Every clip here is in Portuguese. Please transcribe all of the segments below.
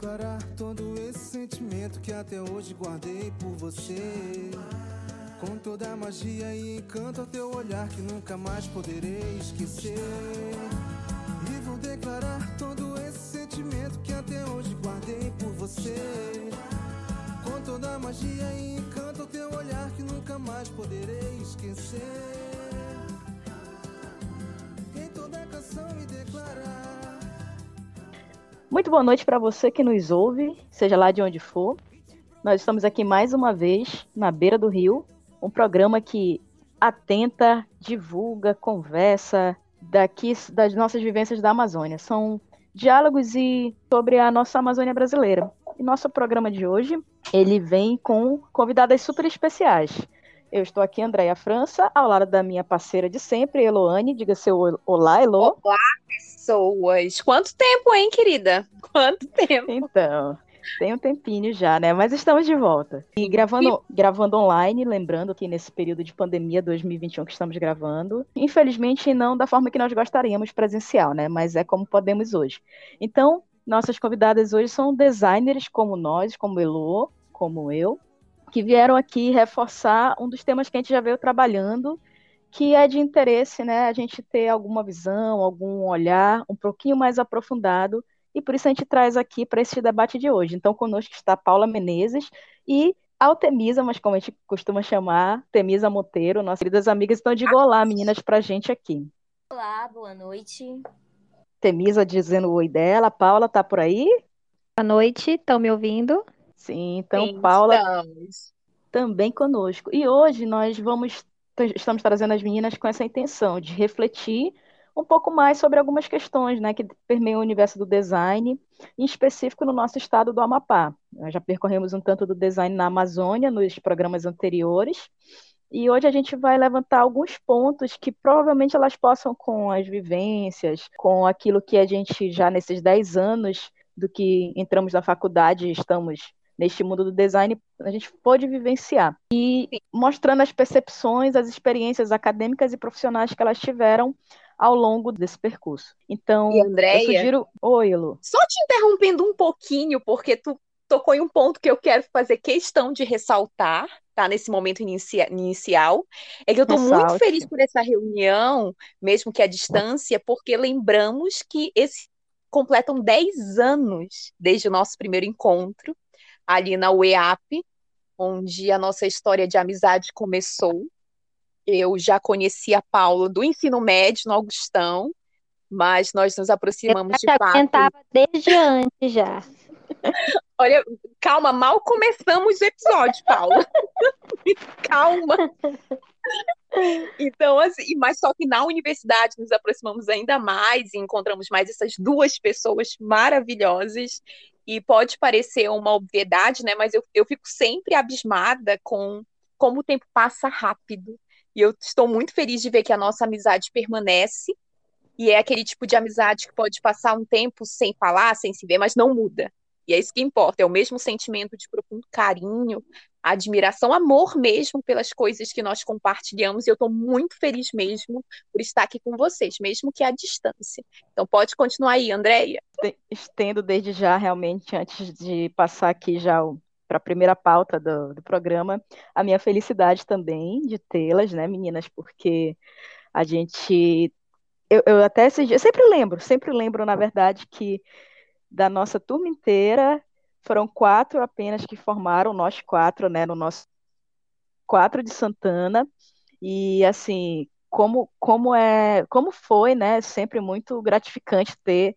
declarar todo esse sentimento que até hoje guardei por você. Com toda a magia e encanto ao teu olhar que nunca mais poderei esquecer. E vou declarar todo esse sentimento que até hoje guardei por você. Com toda a magia e encanto ao teu olhar que nunca mais poderei esquecer. Em toda canção me declarar. Muito boa noite para você que nos ouve, seja lá de onde for. Nós estamos aqui mais uma vez na beira do rio, um programa que atenta, divulga, conversa daqui das nossas vivências da Amazônia. São diálogos e sobre a nossa Amazônia brasileira. E nosso programa de hoje, ele vem com convidadas super especiais. Eu estou aqui, Andréia França, ao lado da minha parceira de sempre, Eloane. Diga seu olá, Elo. Olá, pessoas. Quanto tempo, hein, querida? Quanto tempo? Então, tem um tempinho já, né? Mas estamos de volta. E gravando, gravando online, lembrando que nesse período de pandemia 2021 que estamos gravando, infelizmente não da forma que nós gostaríamos presencial, né? Mas é como podemos hoje. Então, nossas convidadas hoje são designers como nós, como Elo, como eu, que vieram aqui reforçar um dos temas que a gente já veio trabalhando, que é de interesse, né, a gente ter alguma visão, algum olhar um pouquinho mais aprofundado, e por isso a gente traz aqui para esse debate de hoje. Então, conosco está Paula Menezes e Altemisa, mas como a gente costuma chamar, Temisa Monteiro, nossas queridas amigas, então diga olá, meninas, para a gente aqui. Olá, boa noite. Temisa dizendo o oi dela, Paula tá por aí? Boa noite, estão me ouvindo? Sim, então Sim, Paula estamos. também conosco. E hoje nós vamos estamos trazendo as meninas com essa intenção de refletir um pouco mais sobre algumas questões, né, que permeiam o universo do design, em específico no nosso estado do Amapá. Nós já percorremos um tanto do design na Amazônia nos programas anteriores. E hoje a gente vai levantar alguns pontos que provavelmente elas possam, com as vivências, com aquilo que a gente já nesses 10 anos do que entramos na faculdade, estamos neste mundo do design, a gente pôde vivenciar. E mostrando as percepções, as experiências acadêmicas e profissionais que elas tiveram ao longo desse percurso. Então, E Andréia? eu sugiro... Oi, Elu. Só te interrompendo um pouquinho, porque tu tocou em um ponto que eu quero fazer questão de ressaltar, tá? Nesse momento inicia- inicial. É que eu tô muito feliz por essa reunião, mesmo que à distância, porque lembramos que esse completam 10 anos desde o nosso primeiro encontro, ali na UEAP, onde a nossa história de amizade começou. Eu já conhecia a Paula do ensino médio no Augustão, mas nós nos aproximamos de Já fato. tentava desde antes já. Olha, calma, mal começamos o episódio, Paula. calma. Então, assim, mas só que na universidade nos aproximamos ainda mais e encontramos mais essas duas pessoas maravilhosas. E pode parecer uma obviedade, né? Mas eu, eu fico sempre abismada com como o tempo passa rápido. E eu estou muito feliz de ver que a nossa amizade permanece. E é aquele tipo de amizade que pode passar um tempo sem falar, sem se ver, mas não muda. E é isso que importa, é o mesmo sentimento de profundo carinho, admiração, amor mesmo pelas coisas que nós compartilhamos. E eu estou muito feliz mesmo por estar aqui com vocês, mesmo que à distância. Então pode continuar aí, Andréia. Te- Estendo desde já, realmente, antes de passar aqui já para a primeira pauta do, do programa, a minha felicidade também de tê-las, né, meninas, porque a gente. Eu, eu até esses dias, sempre lembro, sempre lembro, na verdade, que da nossa turma inteira foram quatro apenas que formaram, nós quatro, né, no nosso quatro de Santana, e assim, como, como é, como foi, né, sempre muito gratificante ter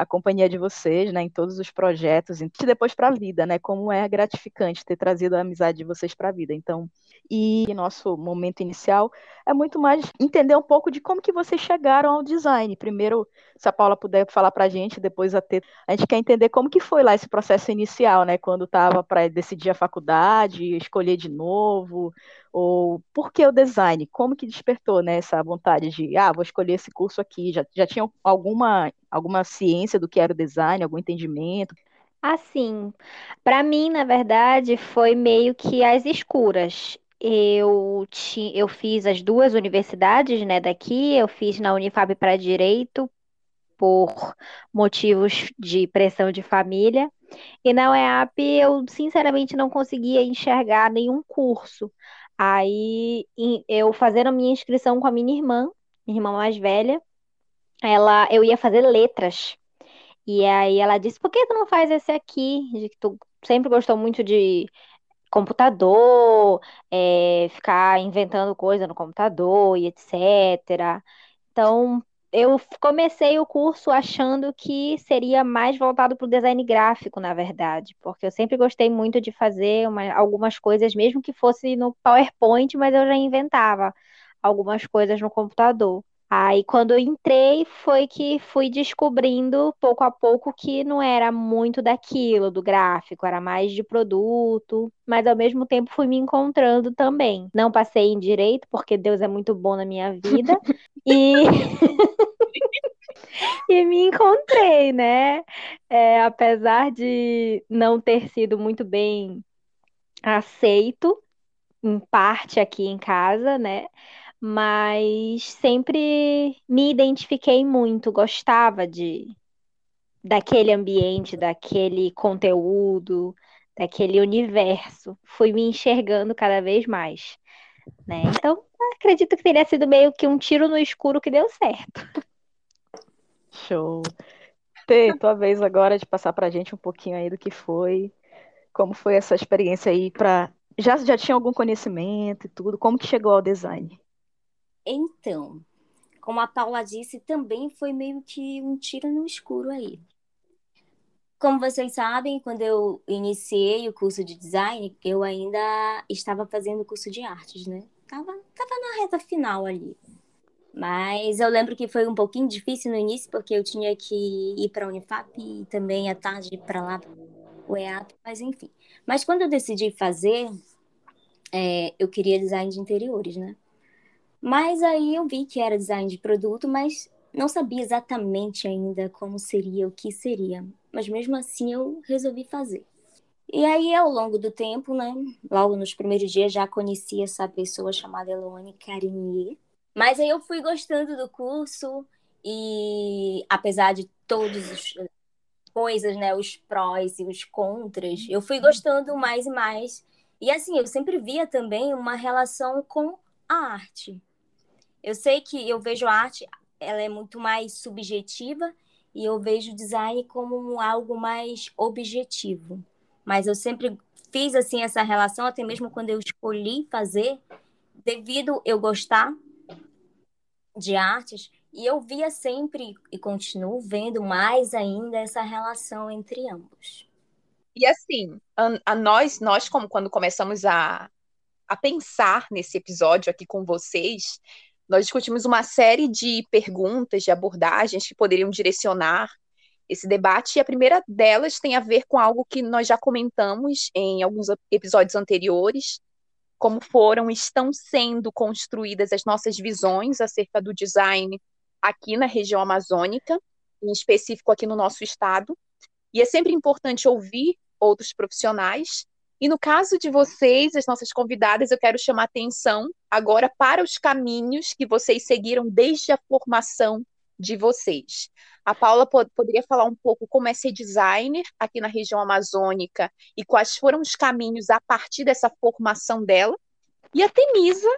a companhia de vocês, né, em todos os projetos, e depois para a vida, né, como é gratificante ter trazido a amizade de vocês para a vida. Então, e nosso momento inicial é muito mais entender um pouco de como que vocês chegaram ao design. Primeiro, se a Paula puder falar para a gente, depois a Teta, a gente quer entender como que foi lá esse processo inicial, né, quando estava para decidir a faculdade, escolher de novo, ou por que o design? Como que despertou, né, essa vontade de, ah, vou escolher esse curso aqui? Já, já tinha alguma, alguma ciência do que era o design, algum entendimento? Assim, para mim, na verdade, foi meio que às escuras. Eu, ti, eu fiz as duas universidades, né, daqui, eu fiz na Unifab para Direito, por motivos de pressão de família, E na UEAP eu sinceramente não conseguia enxergar nenhum curso. Aí eu fazendo a minha inscrição com a minha irmã, minha irmã mais velha, ela eu ia fazer letras. E aí ela disse: "Por que tu não faz esse aqui? De que tu sempre gostou muito de computador, é, ficar inventando coisa no computador e etc. Então, eu comecei o curso achando que seria mais voltado para o design gráfico, na verdade, porque eu sempre gostei muito de fazer uma, algumas coisas, mesmo que fosse no PowerPoint, mas eu já inventava algumas coisas no computador. Aí, quando eu entrei, foi que fui descobrindo pouco a pouco que não era muito daquilo, do gráfico, era mais de produto, mas ao mesmo tempo fui me encontrando também. Não passei em direito, porque Deus é muito bom na minha vida, e. e me encontrei, né? É, apesar de não ter sido muito bem aceito, em parte aqui em casa, né? mas sempre me identifiquei muito, gostava de daquele ambiente, daquele conteúdo, daquele universo. Fui me enxergando cada vez mais, né? Então, acredito que teria sido meio que um tiro no escuro que deu certo. Show. Tê, tua vez agora de passar pra gente um pouquinho aí do que foi, como foi essa experiência aí para já já tinha algum conhecimento e tudo, como que chegou ao design? Então, como a Paula disse, também foi meio que um tiro no escuro aí. Como vocês sabem, quando eu iniciei o curso de design, eu ainda estava fazendo o curso de artes, né? Tava, tava na reta final ali. Mas eu lembro que foi um pouquinho difícil no início, porque eu tinha que ir para a Unifap e também à tarde para lá, o EAP, mas enfim. Mas quando eu decidi fazer, é, eu queria design de interiores, né? Mas aí eu vi que era design de produto, mas não sabia exatamente ainda como seria, o que seria. Mas mesmo assim eu resolvi fazer. E aí, ao longo do tempo, né? Logo nos primeiros dias já conheci essa pessoa chamada Eloane Carinier. Mas aí eu fui gostando do curso e apesar de todas as coisas, né, os prós e os contras, eu fui gostando mais e mais. E assim, eu sempre via também uma relação com a arte. Eu sei que eu vejo a arte, ela é muito mais subjetiva e eu vejo o design como algo mais objetivo. Mas eu sempre fiz assim essa relação, até mesmo quando eu escolhi fazer, devido eu gostar de artes, e eu via sempre e continuo vendo mais ainda essa relação entre ambos. E assim, a, a nós, nós como quando começamos a, a pensar nesse episódio aqui com vocês, nós discutimos uma série de perguntas, de abordagens que poderiam direcionar esse debate, e a primeira delas tem a ver com algo que nós já comentamos em alguns episódios anteriores, como foram, estão sendo construídas as nossas visões acerca do design aqui na região amazônica, em específico aqui no nosso estado. E é sempre importante ouvir outros profissionais e no caso de vocês, as nossas convidadas, eu quero chamar atenção agora para os caminhos que vocês seguiram desde a formação de vocês. A Paula pod poderia falar um pouco como é ser designer aqui na região amazônica e quais foram os caminhos a partir dessa formação dela. E a Temisa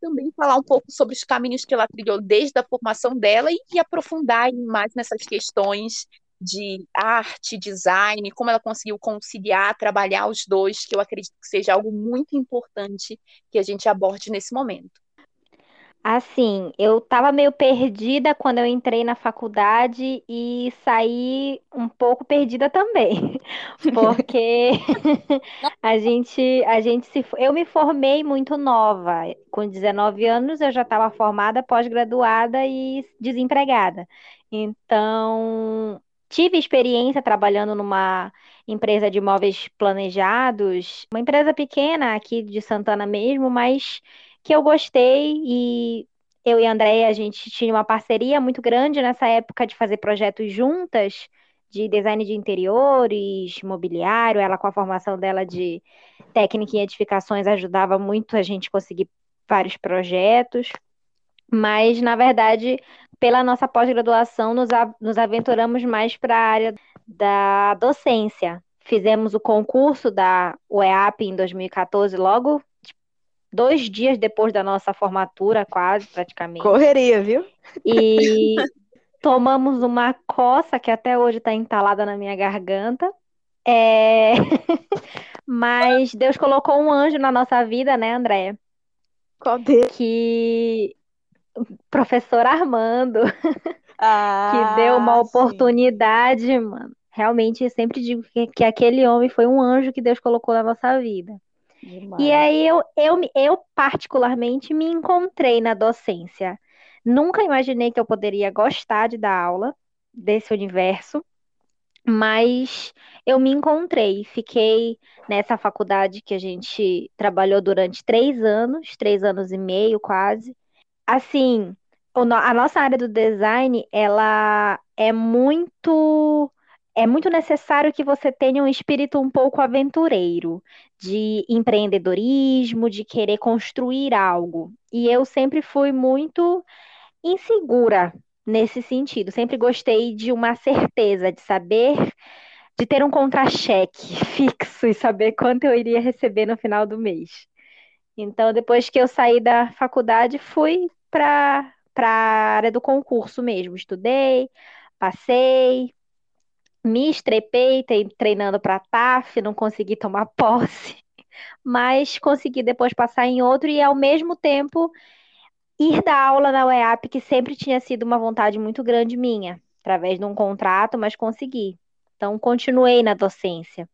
também falar um pouco sobre os caminhos que ela trilhou desde a formação dela e, e aprofundar mais nessas questões de arte, design, como ela conseguiu conciliar, trabalhar os dois, que eu acredito que seja algo muito importante que a gente aborde nesse momento. Assim, eu estava meio perdida quando eu entrei na faculdade e saí um pouco perdida também, porque a gente, a gente se, eu me formei muito nova, com 19 anos eu já estava formada, pós-graduada e desempregada. Então, tive experiência trabalhando numa empresa de imóveis planejados, uma empresa pequena aqui de Santana mesmo, mas que eu gostei e eu e a Andréia, a gente tinha uma parceria muito grande nessa época de fazer projetos juntas, de design de interiores, mobiliário, ela com a formação dela de técnica em edificações ajudava muito a gente conseguir vários projetos. Mas, na verdade, pela nossa pós-graduação, nos, nos aventuramos mais para a área da docência. fizemos o concurso da UEAP em 2014, logo dois dias depois da nossa formatura, quase, praticamente. Correria, viu? E tomamos uma coça que até hoje está entalada na minha garganta. É... Mas Deus colocou um anjo na nossa vida, né, Andréia? Qual deles? Que professor Armando, Ah, que deu uma sim. oportunidade, mano. Realmente, eu sempre digo que, que aquele homem foi um anjo que Deus colocou na nossa vida. Demais. E aí eu, eu, eu particularmente me encontrei na docência. Nunca imaginei que eu poderia gostar de dar aula desse universo, mas eu me encontrei. Fiquei nessa faculdade que a gente trabalhou durante três anos, três anos e meio quase. Assim, a nossa área do design, ela é muito, é muito necessário que você tenha um espírito um pouco aventureiro de empreendedorismo, de querer construir algo. E eu sempre fui muito insegura nesse sentido. Sempre gostei de uma certeza, de saber, de ter um contra-cheque fixo e saber quanto eu iria receber no final do mês. Então, depois que eu saí da faculdade, fui para a área do concurso mesmo. Estudei, passei, me estrepei treinando para TAF, não consegui tomar posse, mas consegui depois passar em outro e ao mesmo tempo ir dar aula na UEAP, que sempre tinha sido uma vontade muito grande minha, através de um contrato, mas consegui. Então, continuei na docência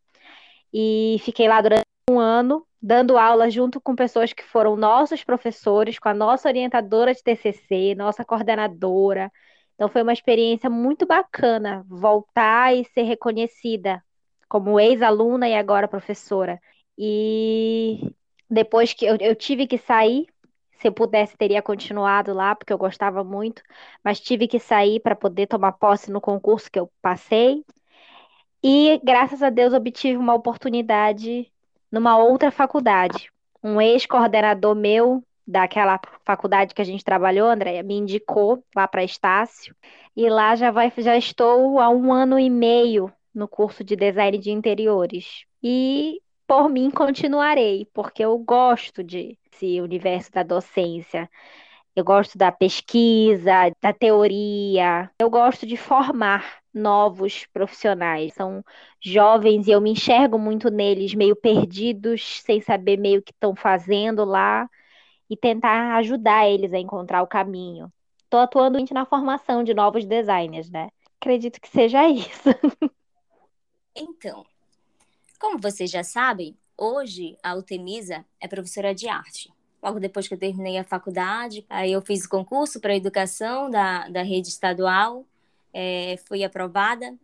e fiquei lá durante um ano, dando aula junto com pessoas que foram nossos professores, com a nossa orientadora de TCC, nossa coordenadora. Então, foi uma experiência muito bacana voltar e ser reconhecida como ex-aluna e agora professora. E depois que eu, eu tive que sair, se eu pudesse, teria continuado lá, porque eu gostava muito, mas tive que sair para poder tomar posse no concurso que eu passei. E graças a Deus obtive uma oportunidade numa outra faculdade. Um ex-coordenador meu daquela faculdade que a gente trabalhou, Andréia, me indicou lá para Estácio. E lá já vai, já estou há um ano e meio no curso de design de interiores. E por mim continuarei, porque eu gosto de esse universo da docência. Eu gosto da pesquisa, da teoria. Eu gosto de formar novos profissionais. São jovens e eu me enxergo muito neles, meio perdidos, sem saber meio que estão fazendo lá e tentar ajudar eles a encontrar o caminho. Estou atuando na formação de novos designers, né? Acredito que seja isso. Então, como vocês já sabem, hoje a Altemisa é professora de arte. Logo depois que eu terminei a faculdade, aí eu fiz o concurso para educação da, da rede estadual, é, fui aprovada.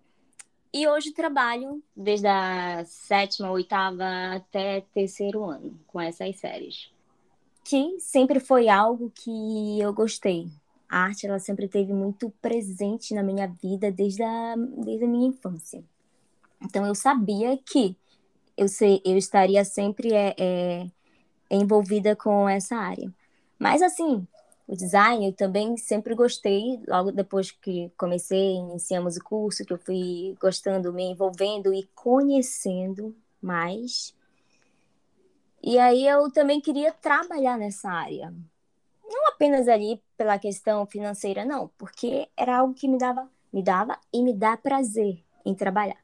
E hoje trabalho desde a sétima, oitava até terceiro ano com essas séries. Que sempre foi algo que eu gostei. A arte ela sempre teve muito presente na minha vida desde a, desde a minha infância. Então eu sabia que eu, sei, eu estaria sempre é, é, envolvida com essa área. Mas assim, o design eu também sempre gostei, logo depois que comecei, iniciamos o curso, que eu fui gostando, me envolvendo e conhecendo mais. E aí eu também queria trabalhar nessa área. Não apenas ali pela questão financeira, não, porque era algo que me dava, me dava e me dá prazer em trabalhar.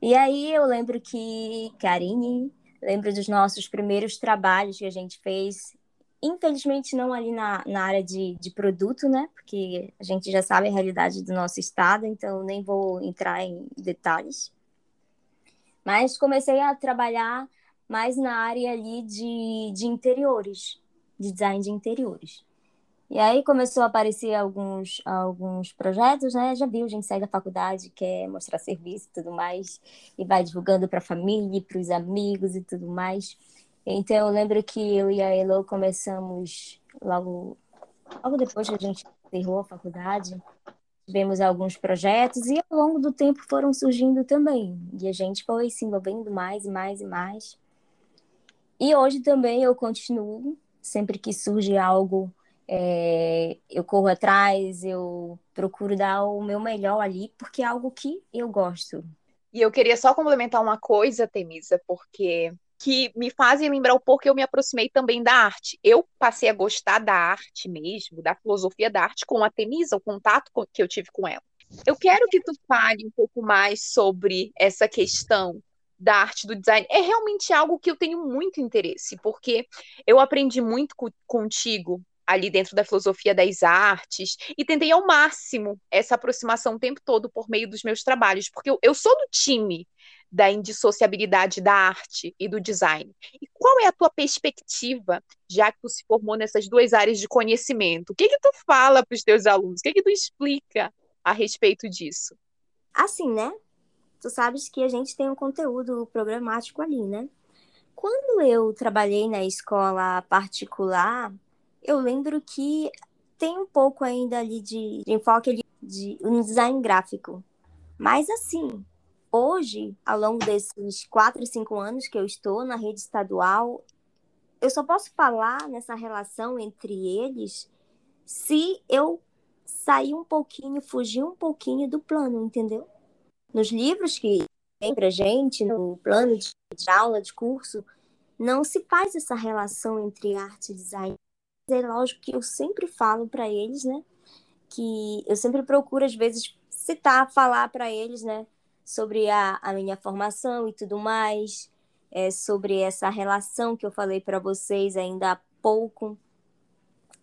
E aí eu lembro que Karine, lembro dos nossos primeiros trabalhos que a gente fez. Infelizmente, não ali na, na área de, de produto, né? Porque a gente já sabe a realidade do nosso estado, então nem vou entrar em detalhes. Mas comecei a trabalhar mais na área ali de, de interiores, de design de interiores. E aí começou a aparecer alguns, alguns projetos, né? Já viu, a gente sai da faculdade, quer mostrar serviço e tudo mais, e vai divulgando para a família, para os amigos e tudo mais. Então eu lembro que eu e a Elo começamos logo, logo depois que a gente encerrou a faculdade, tivemos alguns projetos e ao longo do tempo foram surgindo também. E a gente foi se envolvendo mais e mais e mais. E hoje também eu continuo, sempre que surge algo é, eu corro atrás, eu procuro dar o meu melhor ali, porque é algo que eu gosto. E eu queria só complementar uma coisa, Temisa, porque que me fazem lembrar o porquê eu me aproximei também da arte. Eu passei a gostar da arte mesmo, da filosofia da arte com a Temisa, o contato que eu tive com ela. Eu quero que tu fale um pouco mais sobre essa questão da arte do design. É realmente algo que eu tenho muito interesse, porque eu aprendi muito contigo ali dentro da filosofia das artes e tentei ao máximo essa aproximação o tempo todo por meio dos meus trabalhos, porque eu, eu sou do time da indissociabilidade da arte e do design. E qual é a tua perspectiva, já que tu se formou nessas duas áreas de conhecimento? O que que tu fala para os teus alunos? O que que tu explica a respeito disso? Assim, né? Tu sabes que a gente tem um conteúdo programático ali, né? Quando eu trabalhei na escola particular, eu lembro que tem um pouco ainda ali de, de enfoque de, de um design gráfico. Mas assim, hoje, ao longo desses quatro, cinco anos que eu estou na rede estadual, eu só posso falar nessa relação entre eles se eu sair um pouquinho, fugir um pouquinho do plano, entendeu? Nos livros que tem pra gente, no plano de, de aula, de curso, não se faz essa relação entre arte e design. É lógico que eu sempre falo para eles, né? Que eu sempre procuro, às vezes, citar, falar para eles, né? sobre a, a minha formação e tudo mais, é, sobre essa relação que eu falei para vocês ainda há pouco,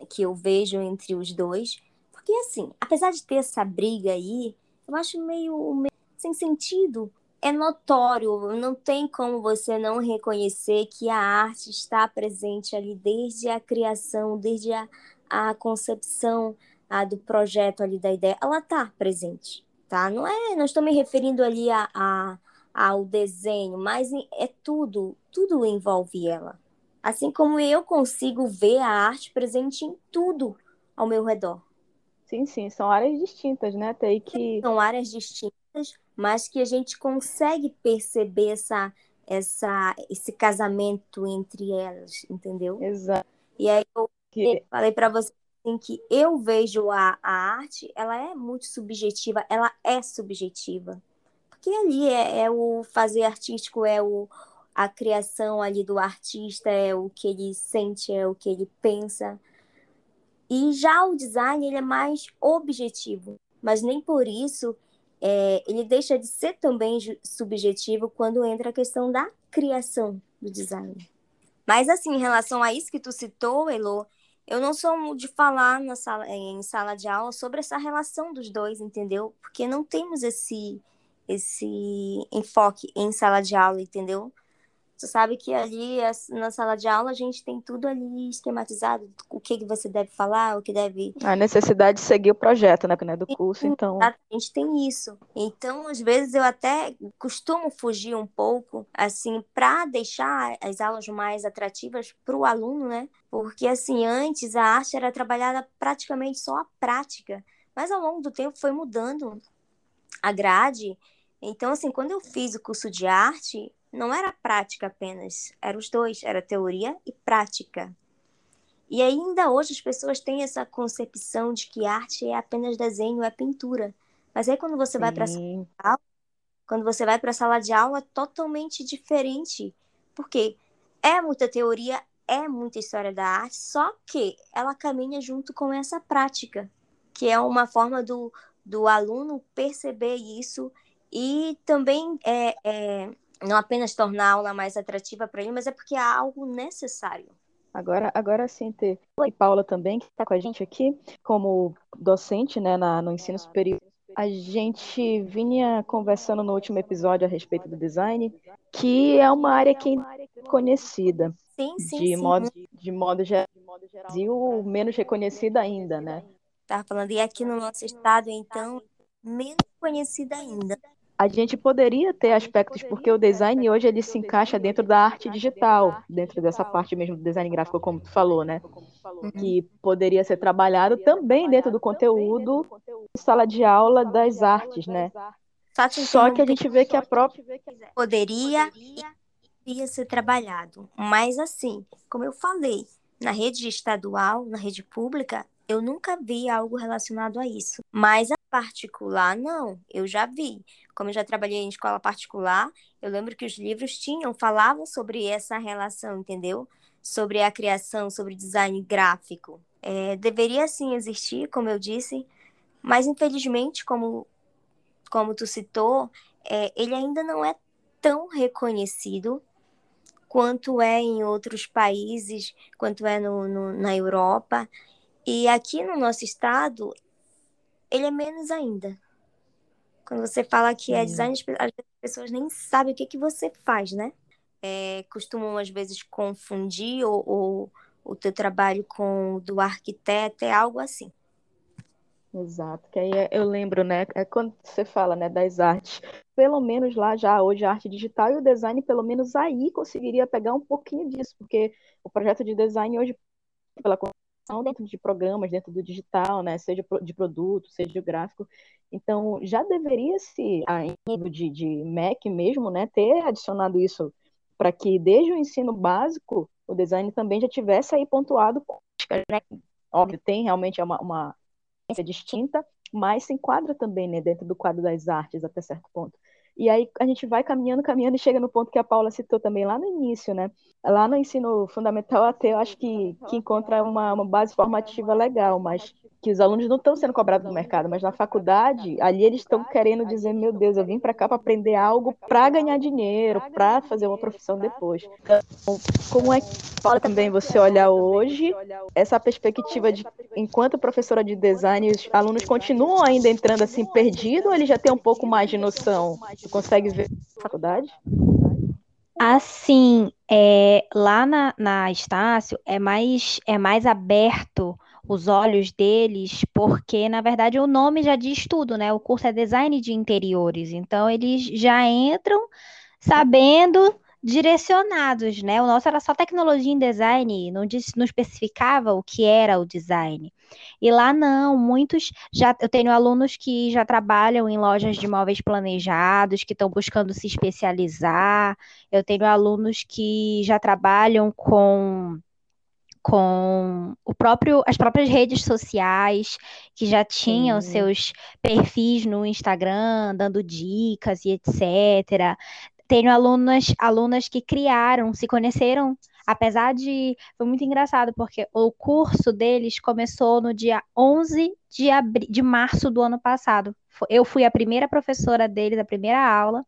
que eu vejo entre os dois. Porque, assim, apesar de ter essa briga aí, eu acho meio, meio sem sentido. É notório, não tem como você não reconhecer que a arte está presente ali desde a criação, desde a, a concepção a, do projeto ali da ideia. Ela está presente tá? Não é, não estou me referindo ali a, a, ao desenho, mas é tudo, tudo envolve ela. Assim como eu consigo ver a arte presente em tudo ao meu redor. Sim, sim, são áreas distintas, né? Tem que são áreas distintas, mas que a gente consegue perceber essa essa esse casamento entre elas, entendeu? Exato. E aí eu que... falei para você em que eu vejo a, a arte, ela é muito subjetiva, ela é subjetiva. Porque ali é, é o fazer artístico, é o, a criação ali do artista, é o que ele sente, é o que ele pensa. E já o design, ele é mais objetivo, mas nem por isso é, ele deixa de ser também subjetivo quando entra a questão da criação do design. Mas assim, em relação a isso que tu citou, Elo, eu não sou de falar na sala, em sala de aula sobre essa relação dos dois, entendeu? Porque não temos esse esse enfoque em sala de aula, entendeu? Você sabe que ali na sala de aula a gente tem tudo ali esquematizado, o que, que você deve falar, o que deve. A necessidade de seguir o projeto, né? é do curso, então. A gente tem isso. Então, às vezes, eu até costumo fugir um pouco, assim, para deixar as aulas mais atrativas para o aluno, né? Porque, assim, antes a arte era trabalhada praticamente só a prática, mas ao longo do tempo foi mudando a grade. Então, assim, quando eu fiz o curso de arte, não era prática apenas, eram os dois, era teoria e prática. E ainda hoje as pessoas têm essa concepção de que arte é apenas desenho, é pintura. Mas aí quando você Sim. vai para quando você vai para a sala de aula, é totalmente diferente. Porque é muita teoria, é muita história da arte, só que ela caminha junto com essa prática, que é uma forma do, do aluno perceber isso e também é, é não apenas tornar a aula mais atrativa para ele, mas é porque é algo necessário. Agora, agora sim, ter e Paula também, que está com a gente aqui, como docente né, na, no ensino superior. A gente vinha conversando no último episódio a respeito do design, que é uma área que é conhecida. Sim, sim, de sim. Modo, de modo geral, menos reconhecida ainda, né? Estava falando, e aqui no nosso estado, então, menos conhecida ainda a gente poderia ter aspectos, porque o design hoje ele se encaixa dentro da arte digital, dentro dessa parte mesmo do design gráfico, como tu falou, né? Que poderia ser trabalhado também dentro do conteúdo sala de aula das artes, né? Só que a gente vê que a própria poderia ia ser trabalhado, mas assim, como eu falei, na rede estadual, na rede pública, eu nunca vi algo relacionado a isso. Mas particular, não. Eu já vi. Como eu já trabalhei em escola particular, eu lembro que os livros tinham, falavam sobre essa relação, entendeu? Sobre a criação, sobre design gráfico. É, deveria sim existir, como eu disse, mas infelizmente, como, como tu citou, é, ele ainda não é tão reconhecido quanto é em outros países, quanto é no, no, na Europa. E aqui no nosso estado, ele é menos ainda. Quando você fala que é design, as pessoas nem sabem o que, que você faz, né? É, costumam, às vezes, confundir ou, ou o teu trabalho com o do arquiteto, é algo assim. Exato, que aí é, eu lembro, né, é quando você fala, né, das artes, pelo menos lá já hoje a arte digital e o design, pelo menos aí conseguiria pegar um pouquinho disso, porque o projeto de design hoje, pela dentro de programas, dentro do digital, né, seja de produto, seja de gráfico. Então, já deveria se, a nível de, de MEC mesmo, né, ter adicionado isso para que desde o ensino básico o design também já tivesse aí pontuado, né? óbvio, tem realmente uma, uma distinta, mas se enquadra também né, dentro do quadro das artes até certo ponto. E aí a gente vai caminhando, caminhando e chega no ponto que a Paula citou também lá no início, né? Lá no ensino fundamental até eu acho que, que encontra uma, uma base formativa legal, mas que os alunos não estão sendo cobrados no mercado, mas na faculdade, ali eles estão querendo dizer, meu Deus, eu vim para cá para aprender algo para ganhar dinheiro, para fazer uma profissão depois. Então, como é que fala também você olhar hoje essa perspectiva de, enquanto professora de design, os alunos continuam ainda entrando assim perdido ou eles já têm um pouco mais de noção? Você consegue ver na faculdade? Assim, é, lá na, na Estácio é mais, é mais aberto os olhos deles, porque na verdade o nome já diz tudo, né? O curso é design de interiores, então eles já entram sabendo direcionados, né? O nosso era só tecnologia em design, não, disse, não especificava o que era o design. E lá não, muitos já eu tenho alunos que já trabalham em lojas de móveis planejados, que estão buscando se especializar. Eu tenho alunos que já trabalham com com o próprio, as próprias redes sociais, que já tinham Sim. seus perfis no Instagram, dando dicas e etc. Tenho alunas, alunas que criaram, se conheceram, apesar de. Foi muito engraçado, porque o curso deles começou no dia 11 de, abri, de março do ano passado. Eu fui a primeira professora deles, a primeira aula.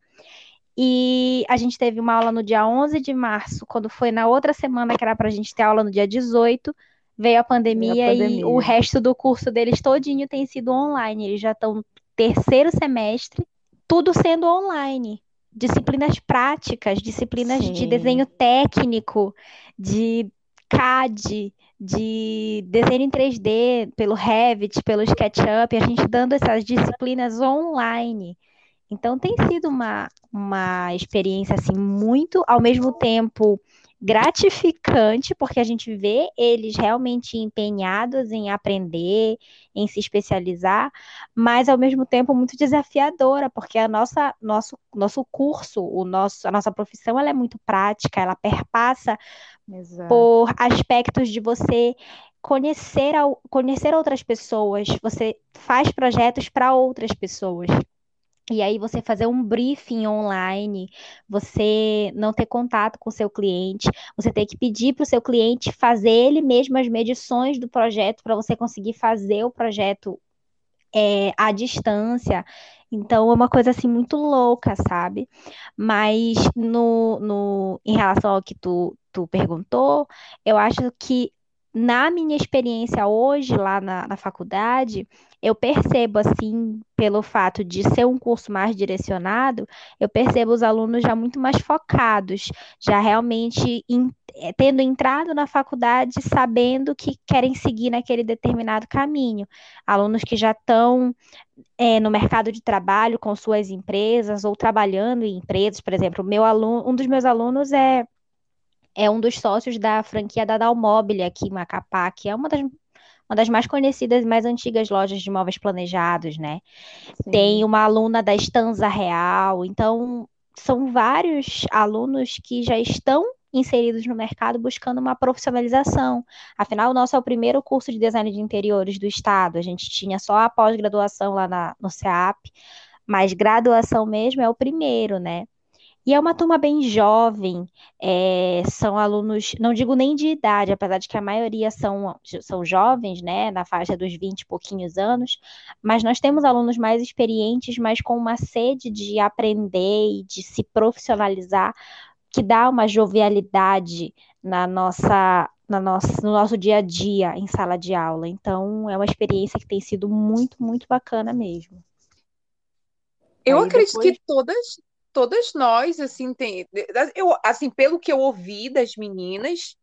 E a gente teve uma aula no dia 11 de março, quando foi na outra semana que era para a gente ter aula no dia 18, veio a pandemia, a pandemia, e o resto do curso deles todinho tem sido online. Eles já estão no terceiro semestre, tudo sendo online. Disciplinas práticas, disciplinas Sim. de desenho técnico, de CAD, de desenho em 3D, pelo Revit, pelo SketchUp, a gente dando essas disciplinas online. Então tem sido uma, uma experiência assim muito ao mesmo tempo gratificante, porque a gente vê eles realmente empenhados em aprender, em se especializar, mas ao mesmo tempo muito desafiadora, porque a nossa nosso nosso curso, o nosso a nossa profissão, ela é muito prática, ela perpassa Exato. por aspectos de você conhecer, conhecer outras pessoas, você faz projetos para outras pessoas. E aí você fazer um briefing online, você não ter contato com o seu cliente, você ter que pedir para o seu cliente fazer ele mesmo as medições do projeto para você conseguir fazer o projeto é, à distância. Então é uma coisa assim muito louca, sabe? Mas no, no, em relação ao que tu, tu perguntou, eu acho que na minha experiência hoje lá na, na faculdade, eu percebo, assim, pelo fato de ser um curso mais direcionado, eu percebo os alunos já muito mais focados, já realmente in, eh, tendo entrado na faculdade sabendo que querem seguir naquele determinado caminho. Alunos que já estão é, no mercado de trabalho com suas empresas ou trabalhando em empresas, por exemplo, meu aluno, um dos meus alunos é é um dos sócios da franquia da Dalmobile aqui em Macapá, que é uma das, uma das mais conhecidas e mais antigas lojas de móveis planejados, né? Sim. Tem uma aluna da Estanza Real, então são vários alunos que já estão inseridos no mercado buscando uma profissionalização. Afinal, o nosso é o primeiro curso de design de interiores do estado. A gente tinha só a pós-graduação lá na, no CEAP, mas graduação mesmo é o primeiro, né? E é uma turma bem jovem, é, são alunos, não digo nem de idade, apesar de que a maioria são, são jovens, né, na faixa dos 20 e pouquinhos anos, mas nós temos alunos mais experientes, mas com uma sede de aprender e de se profissionalizar, que dá uma jovialidade na nossa, na nossa, no nosso dia a dia em sala de aula. Então, é uma experiência que tem sido muito, muito bacana mesmo. Eu Aí acredito depois... que todas, todas nós, assim, tem, eu, assim, pelo que eu ouvi das meninas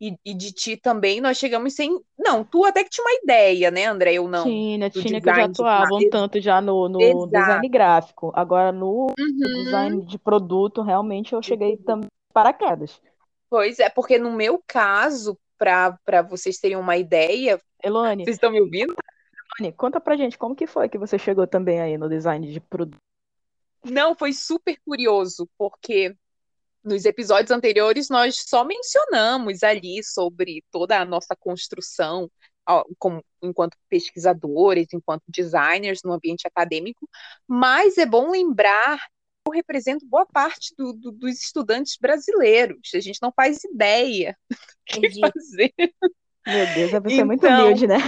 e, e, de ti também, nós chegamos sem, não, tu até que tinha uma ideia, né, André, eu não. Tinha, tinha que eu já atuava um tanto já no, no design gráfico, agora no uhum. design de produto, realmente eu cheguei também paraquedas. Pois é, porque no meu caso, para vocês terem uma ideia, Elone, vocês estão me ouvindo? Elone, conta pra gente como que foi que você chegou também aí no design de produto. Não, foi super curioso, porque nos episódios anteriores nós só mencionamos ali sobre toda a nossa construção como, enquanto pesquisadores, enquanto designers no ambiente acadêmico, mas é bom lembrar que eu represento boa parte do, do, dos estudantes brasileiros. A gente não faz ideia do que fazer. Meu Deus, a pessoa então, é muito então, humilde, né?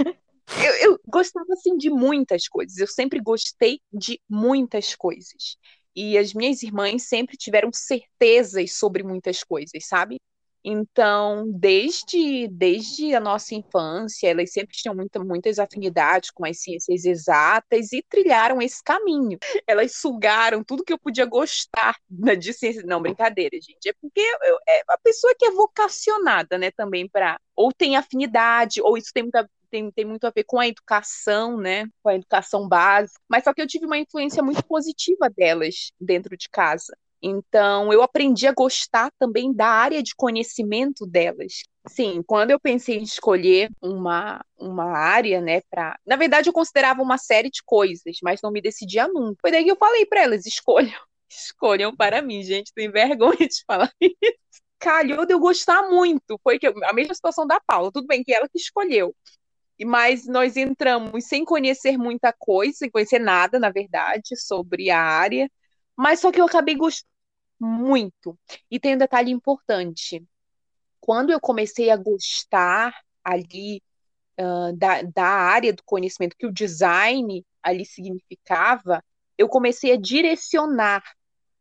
Eu, eu gostava assim de muitas coisas. Eu sempre gostei de muitas coisas. E as minhas irmãs sempre tiveram certezas sobre muitas coisas, sabe? Então, desde, desde a nossa infância, elas sempre tinham muita, muitas afinidades com as ciências exatas e trilharam esse caminho. Elas sugaram tudo que eu podia gostar de ciência. Não, brincadeira, gente. É porque eu, é a pessoa que é vocacionada, né, também para. Ou tem afinidade, ou isso tem muita tem, tem muito a ver com a educação, né? Com a educação básica. Mas só que eu tive uma influência muito positiva delas dentro de casa. Então, eu aprendi a gostar também da área de conhecimento delas. Sim, quando eu pensei em escolher uma, uma área, né, para, na verdade eu considerava uma série de coisas, mas não me decidia nunca. Foi daí que eu falei para elas, escolham, escolham para mim, gente, tenho vergonha de falar isso. Calhou de eu gostar muito, foi que a mesma situação da Paula, tudo bem que ela que escolheu, mas nós entramos sem conhecer muita coisa, sem conhecer nada, na verdade, sobre a área, mas só que eu acabei gostando muito. E tem um detalhe importante. Quando eu comecei a gostar ali uh, da, da área do conhecimento, que o design ali significava, eu comecei a direcionar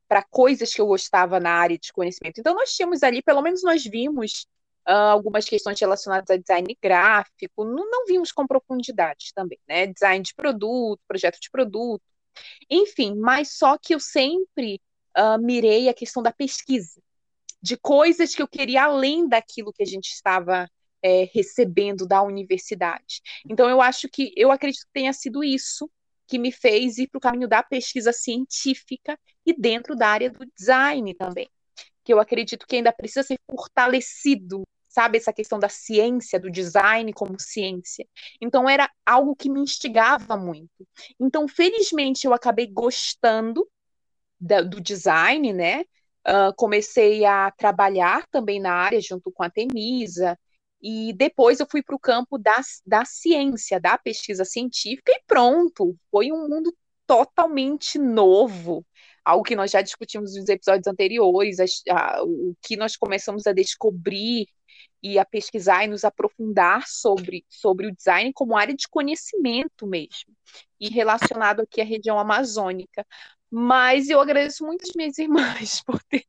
para coisas que eu gostava na área de conhecimento. Então, nós tínhamos ali, pelo menos nós vimos uh, algumas questões relacionadas a design gráfico, não, não vimos com profundidade também, né? Design de produto, projeto de produto, enfim, mas só que eu sempre uh, mirei a questão da pesquisa, de coisas que eu queria além daquilo que a gente estava é, recebendo da universidade. Então, eu acho que, eu acredito que tenha sido isso que me fez ir para o caminho da pesquisa científica e dentro da área do design também que eu acredito que ainda precisa ser fortalecido, sabe? Essa questão da ciência, do design como ciência. Então, era algo que me instigava muito. Então, felizmente, eu acabei gostando da, do design, né? Uh, comecei a trabalhar também na área junto com a Temisa, e depois eu fui para o campo da, da ciência, da pesquisa científica, e pronto, foi um mundo totalmente novo, algo que nós já discutimos nos episódios anteriores, a, a, o que nós começamos a descobrir e a pesquisar e nos aprofundar sobre, sobre o design como área de conhecimento mesmo, e relacionado aqui à região amazônica. Mas eu agradeço muito as minhas irmãs por ter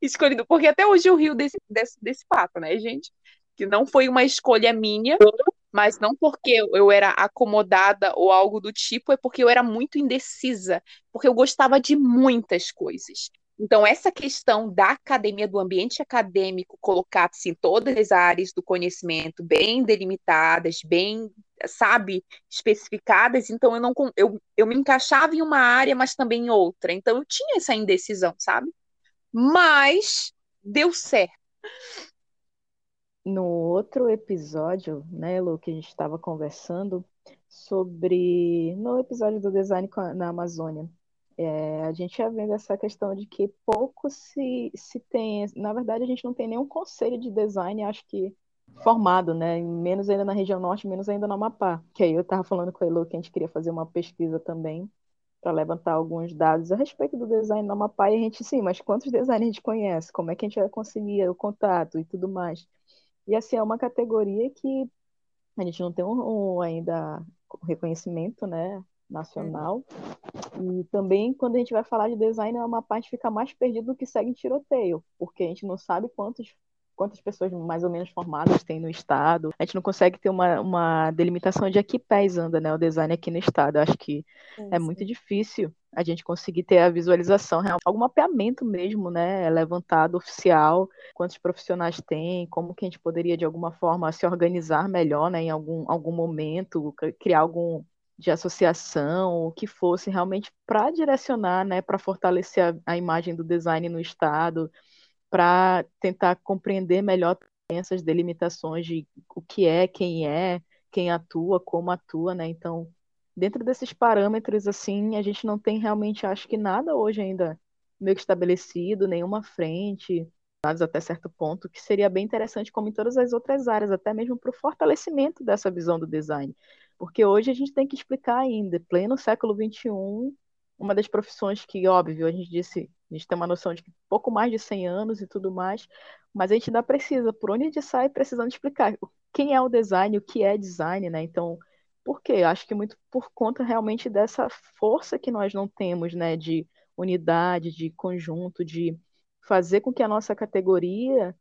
escolhido, porque até hoje eu rio desse, desse, desse fato, né, gente? Que não foi uma escolha minha, mas não porque eu era acomodada ou algo do tipo, é porque eu era muito indecisa, porque eu gostava de muitas coisas. Então, essa questão da academia, do ambiente acadêmico, colocar assim, todas as áreas do conhecimento bem delimitadas, bem, sabe, especificadas, então eu não eu, eu me encaixava em uma área, mas também em outra. Então, eu tinha essa indecisão, sabe? Mas deu certo no outro episódio, né, Lu, que a gente estava conversando sobre. No episódio do design na Amazônia, É, a gente já vendo essa questão de que pouco se, se tem, na verdade a gente não tem nenhum conselho de design, acho que formado, né? Menos ainda na região norte, menos ainda no Amapá. Que aí eu estava falando com a Elo que a gente queria fazer uma pesquisa também para levantar alguns dados a respeito do design no Amapá e a gente, sim, mas quantos designers a gente conhece? Como é que a gente vai conseguir o contato e tudo mais? E assim, é uma categoria que a gente não tem um, um ainda reconhecimento, né, nacional. E também, quando a gente vai falar de design, é uma parte que fica mais perdida do que segue em tiroteio, porque a gente não sabe quantos quantas pessoas mais ou menos formadas tem no estado. A gente não consegue ter uma, uma delimitação de a que pés anda né, o design aqui no estado. Eu acho que sim, é sim. muito difícil a gente conseguir ter a visualização real, algum mapeamento mesmo, né, levantado oficial, quantos profissionais tem, como que a gente poderia de alguma forma se organizar melhor, né, em algum, algum momento, criar algum de associação, o que fosse realmente para direcionar, né, para fortalecer a, a imagem do design no estado, para tentar compreender melhor essas delimitações de o que é, quem é, quem atua, como atua, né? Então, dentro desses parâmetros, assim, a gente não tem realmente, acho que nada hoje ainda meio que estabelecido, nenhuma frente, até certo ponto, que seria bem interessante, como em todas as outras áreas, até mesmo para o fortalecimento dessa visão do design. Porque hoje a gente tem que explicar ainda, pleno século XXI, uma das profissões que, óbvio, a gente disse a gente tem uma noção de pouco mais de 100 anos e tudo mais, mas a gente ainda precisa, por onde a gente sai, precisando explicar quem é o design, o que é design, né? Então, por quê? Acho que muito por conta realmente dessa força que nós não temos, né? De unidade, de conjunto, de fazer com que a nossa categoria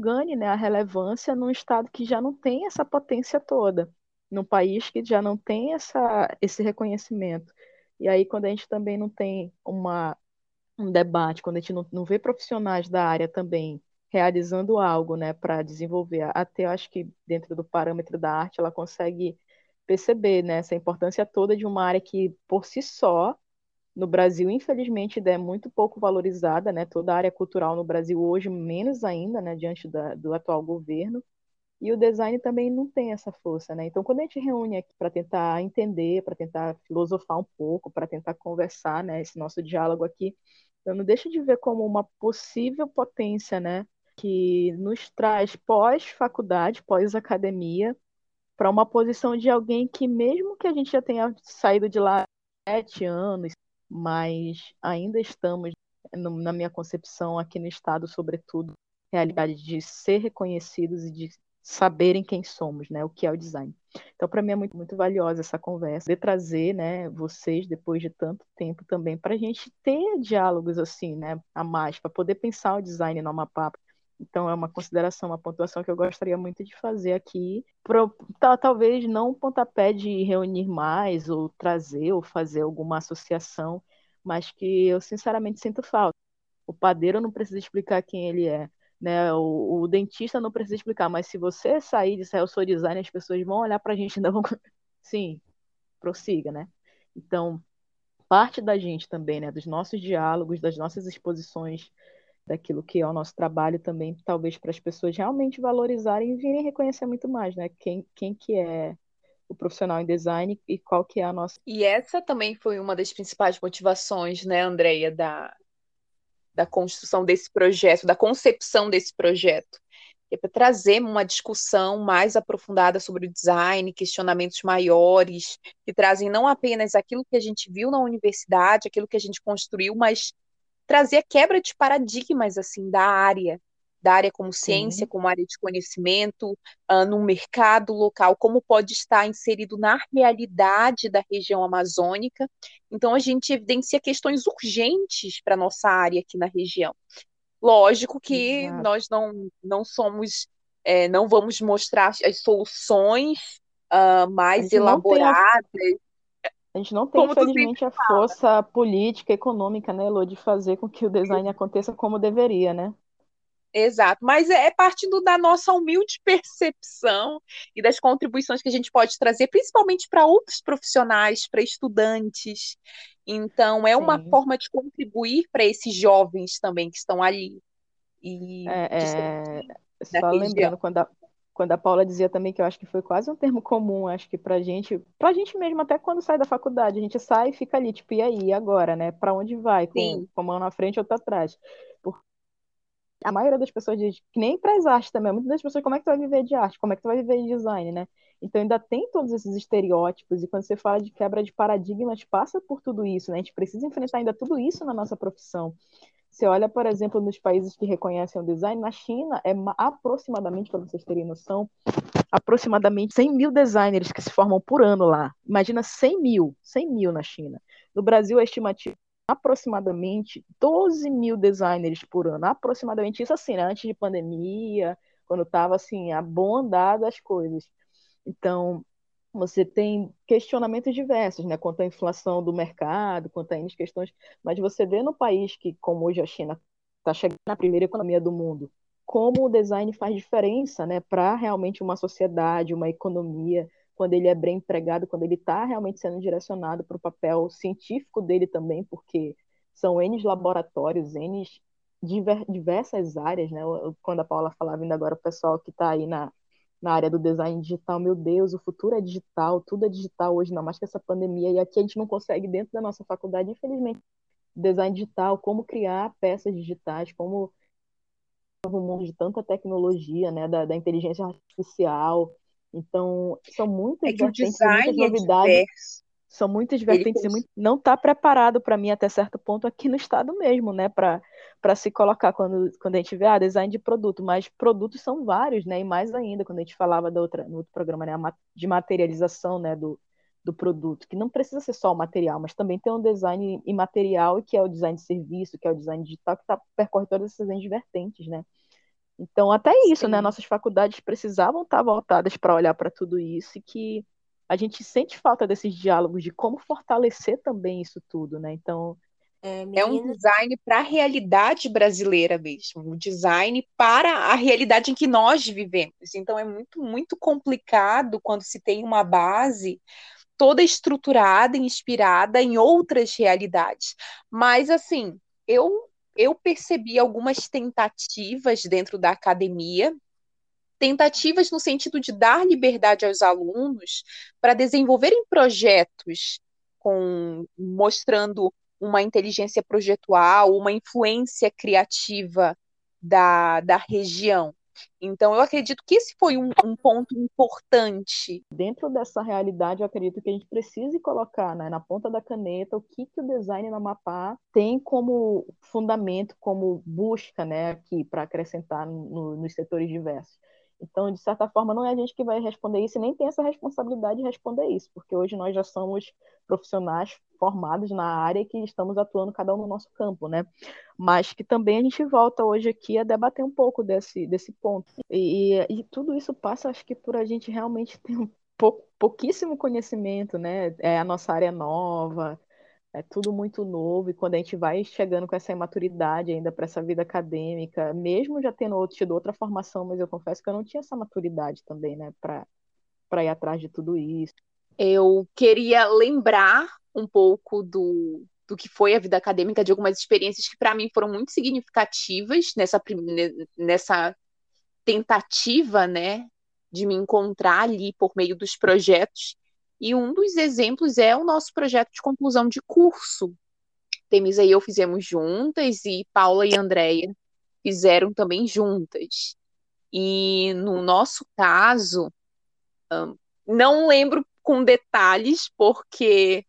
ganhe né, a relevância num estado que já não tem essa potência toda, num país que já não tem essa, esse reconhecimento. E aí, quando a gente também não tem uma um debate, quando a gente não, não vê profissionais da área também realizando algo, né, para desenvolver, até eu acho que dentro do parâmetro da arte ela consegue perceber, né, essa importância toda de uma área que por si só no Brasil, infelizmente, é muito pouco valorizada, né? Toda a área cultural no Brasil hoje, menos ainda, né? Diante da, do atual governo. E o design também não tem essa força, né? Então, quando a gente reúne aqui para tentar entender, para tentar filosofar um pouco, para tentar conversar, né? Esse nosso diálogo aqui, eu não deixo de ver como uma possível potência, né, que nos traz pós-faculdade, pós-academia, para uma posição de alguém que, mesmo que a gente já tenha saído de lá sete anos, mas ainda estamos, na minha concepção, aqui no Estado, sobretudo, realidade de ser reconhecidos e de saberem quem somos, né? O que é o design. Então, para mim é muito, muito valiosa essa conversa, de trazer, né, vocês depois de tanto tempo também, para a gente ter diálogos assim, né, a mais, para poder pensar o design no Amapá. Então, é uma consideração, uma pontuação que eu gostaria muito de fazer aqui, pro, talvez não um pontapé de reunir mais, ou trazer, ou fazer alguma associação, mas que eu sinceramente sinto falta. O padeiro não precisa explicar quem ele é, né? O, o, dentista não precisa explicar, mas se você sair e disser eu sou designer, as pessoas vão olhar para a gente e ainda vão. Sim, prossiga, né? Então, parte da gente também, né? Dos nossos diálogos, das nossas exposições, daquilo que é o nosso trabalho também, talvez para as pessoas realmente valorizarem e virem reconhecer muito mais, né? Quem, quem que é o profissional em design e qual que é a nossa. E essa também foi uma das principais motivações, né, Andreia, da, da construção desse projeto, da concepção desse projeto. É para trazer uma discussão mais aprofundada sobre o design, questionamentos maiores, que trazem não apenas aquilo que a gente viu na universidade, aquilo que a gente construiu, mas trazer a quebra de paradigmas assim da área, da área como ciência, Sim. como área de conhecimento, uh, no mercado local, como pode estar inserido na realidade da região amazônica. Então, a gente evidencia questões urgentes para a nossa área aqui na região. Lógico que Exato. nós não, não somos, é, não vamos mostrar as soluções uh, mais elaboradas. A gente não tem, infelizmente, a força política, econômica, né, Elô, de fazer com que o design aconteça como deveria, né? Exato, mas é, é partindo da nossa humilde percepção e das contribuições que a gente pode trazer, principalmente para outros profissionais, para estudantes. Então, é uma Sim. forma de contribuir para esses jovens também que estão ali. E é, é... Só lembrando, quando a, quando a Paula dizia também que eu acho que foi quase um termo comum, acho que pra gente, pra gente mesmo, até quando sai da faculdade, a gente sai e fica ali, tipo, e aí, agora, né? Pra onde vai? Com, com a mão na frente ou outra atrás. Porque a maioria das pessoas diz, que nem para as artes também, muitas das pessoas, como é que tu vai viver de arte? Como é que tu vai viver de design, né? Então ainda tem todos esses estereótipos, e quando você fala de quebra de paradigmas, passa por tudo isso, né? A gente precisa enfrentar ainda tudo isso na nossa profissão. Você olha, por exemplo, nos países que reconhecem o design, na China é aproximadamente, para vocês terem noção, aproximadamente 100 mil designers que se formam por ano lá. Imagina 100 mil, 100 mil na China. No Brasil, a estimativa aproximadamente 12 mil designers por ano, aproximadamente isso assim, né? antes de pandemia, quando estava assim, a bom andar das coisas. Então, você tem questionamentos diversos, né, quanto à inflação do mercado, quanto a N questões, mas você vê no país que, como hoje a China está chegando na primeira economia do mundo, como o design faz diferença, né, para realmente uma sociedade, uma economia, quando ele é bem empregado, quando ele está realmente sendo direcionado para o papel científico dele também, porque são N laboratórios, N diversas áreas, né? Quando a Paula falava ainda agora, o pessoal que está aí na, na área do design digital, meu Deus, o futuro é digital, tudo é digital hoje, não mais que essa pandemia, e aqui a gente não consegue, dentro da nossa faculdade, infelizmente, design digital, como criar peças digitais, como o mundo de tanta tecnologia, né, da, da inteligência artificial, então são muitas é que vertentes, muitas é novidades. diverso. São muitas vertentes e muito, não está preparado para mim até certo ponto aqui no estado mesmo, né? Para se colocar quando, quando a gente vê ah, design de produto, mas produtos são vários, né? E mais ainda, quando a gente falava da outra, no outro programa, né? De materialização né? do, do produto, que não precisa ser só o material, mas também tem um design imaterial, que é o design de serviço, que é o design digital, que tá, percorre todas essas vertentes, né? Então, até isso, né? Nossas faculdades precisavam estar voltadas para olhar para tudo isso e que a gente sente falta desses diálogos de como fortalecer também isso tudo, né? Então. É, é um design para a realidade brasileira mesmo, um design para a realidade em que nós vivemos. Então é muito, muito complicado quando se tem uma base toda estruturada, inspirada em outras realidades. Mas assim, eu eu percebi algumas tentativas dentro da academia tentativas no sentido de dar liberdade aos alunos para desenvolverem projetos com mostrando uma inteligência projetual, uma influência criativa da, da região. Então, eu acredito que esse foi um, um, ponto importante. Dentro dessa realidade, eu acredito que a gente precise colocar né, na ponta da caneta o que, que o design na Mapá tem como fundamento, como busca né, aqui para acrescentar no, nos setores diversos. Então, de certa forma, não é a gente que vai responder isso e nem tem essa responsabilidade de responder isso, porque hoje nós já somos profissionais formados na área que estamos atuando cada um no nosso campo, né? Mas que também a gente volta hoje aqui a debater um pouco desse, desse ponto. E, e, tudo isso passa, acho que, por a gente realmente ter um pou, pouquíssimo conhecimento, né? É a nossa área nova, é tudo muito novo, e quando a gente vai chegando com essa imaturidade ainda para essa vida acadêmica, mesmo já tendo tido outra formação, mas eu confesso que eu não tinha essa maturidade também, né, para ir atrás de tudo isso. Eu queria lembrar um pouco do, do que foi a vida acadêmica, de algumas experiências que para mim foram muito significativas nessa, nessa tentativa, né, de me encontrar ali por meio dos projetos e um dos exemplos é o nosso projeto de conclusão de curso. Temisa e eu fizemos juntas, e Paula e Andréia fizeram também juntas. E no nosso caso, não lembro com detalhes, porque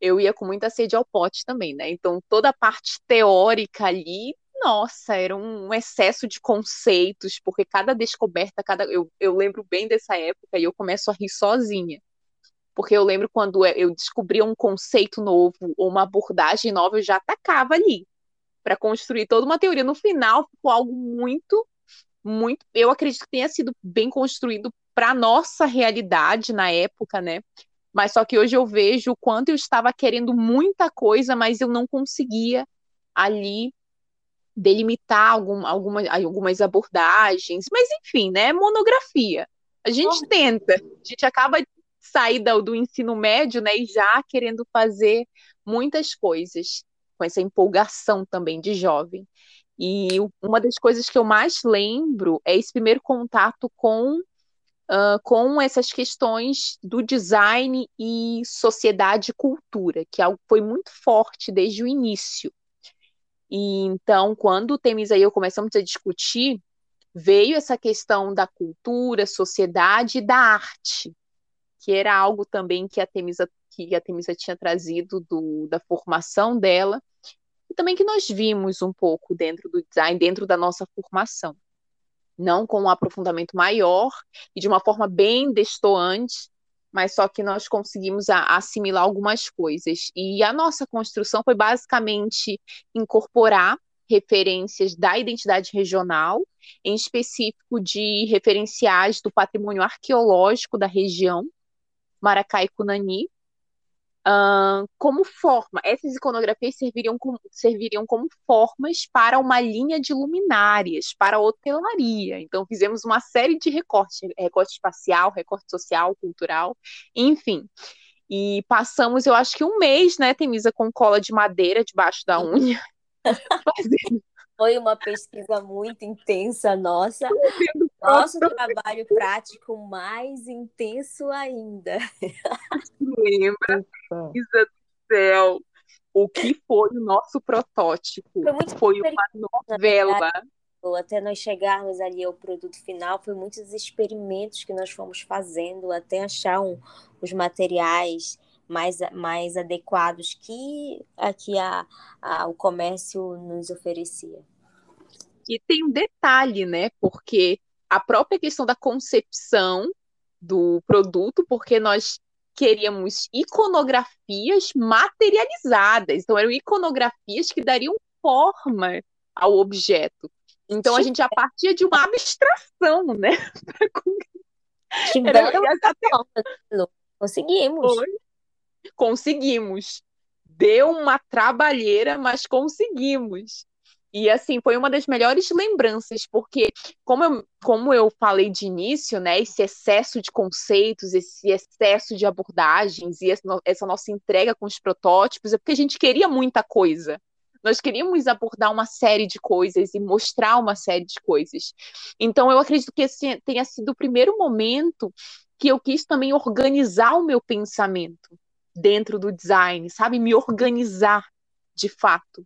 eu ia com muita sede ao pote também, né? Então toda a parte teórica ali, nossa, era um excesso de conceitos, porque cada descoberta, cada eu, eu lembro bem dessa época e eu começo a rir sozinha porque eu lembro quando eu descobria um conceito novo ou uma abordagem nova, eu já atacava ali para construir toda uma teoria. No final, ficou algo muito, muito. Eu acredito que tenha sido bem construído para nossa realidade na época, né? Mas só que hoje eu vejo o quanto eu estava querendo muita coisa, mas eu não conseguia ali delimitar algum, alguma, algumas abordagens. Mas enfim, né? Monografia. A gente tenta, a gente acaba sair do ensino médio, né, e já querendo fazer muitas coisas, com essa empolgação também de jovem. E uma das coisas que eu mais lembro é esse primeiro contato com uh, com essas questões do design e sociedade e cultura, que é algo foi muito forte desde o início. E então, quando o Temisa e eu começamos a discutir, veio essa questão da cultura, sociedade e da arte, que era algo também que a Temisa, que a Temisa tinha trazido do, da formação dela, e também que nós vimos um pouco dentro do design, dentro da nossa formação não com um aprofundamento maior e de uma forma bem destoante, mas só que nós conseguimos assimilar algumas coisas. E a nossa construção foi basicamente incorporar referências da identidade regional, em específico de referenciais do patrimônio arqueológico da região, Maracá e Cunani, Uh, como forma, essas iconografias serviriam como, serviriam como formas para uma linha de luminárias, para a hotelaria. Então, fizemos uma série de recortes: recorte espacial, recorte social, cultural, enfim. E passamos, eu acho que um mês, né, Temisa, com cola de madeira debaixo da unha, fazendo foi uma pesquisa muito intensa nossa. Nosso trabalho prático mais intenso ainda. Lembra, Isa do céu, o que foi o nosso protótipo? Foi, foi uma novela. Até nós chegarmos ali ao produto final, foi muitos experimentos que nós fomos fazendo até achar um, os materiais mais, mais adequados que aqui a, a, o comércio nos oferecia. E tem um detalhe, né? Porque a própria questão da concepção do produto, porque nós queríamos iconografias materializadas. Então, eram iconografias que dariam forma ao objeto. Então, a gente já partia de uma abstração, né? Era, Conseguimos. Foi. Conseguimos. Deu uma trabalheira, mas conseguimos. E assim, foi uma das melhores lembranças, porque como eu, como eu falei de início, né, esse excesso de conceitos, esse excesso de abordagens e essa nossa entrega com os protótipos, é porque a gente queria muita coisa. Nós queríamos abordar uma série de coisas e mostrar uma série de coisas. Então, eu acredito que esse tenha sido o primeiro momento que eu quis também organizar o meu pensamento dentro do design, sabe? Me organizar de fato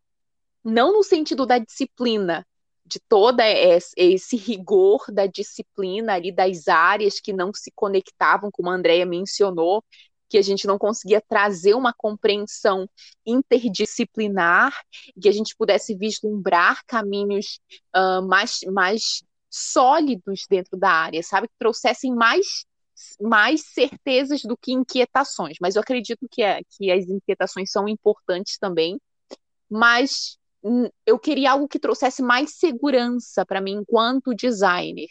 não no sentido da disciplina, de toda esse rigor da disciplina ali das áreas que não se conectavam, como a Andrea mencionou, que a gente não conseguia trazer uma compreensão interdisciplinar, que a gente pudesse vislumbrar caminhos uh, mais, mais sólidos dentro da área, sabe? Que trouxessem mais, mais certezas do que inquietações. Mas eu acredito que, é, que as inquietações são importantes também, mas eu queria algo que trouxesse mais segurança para mim enquanto designer.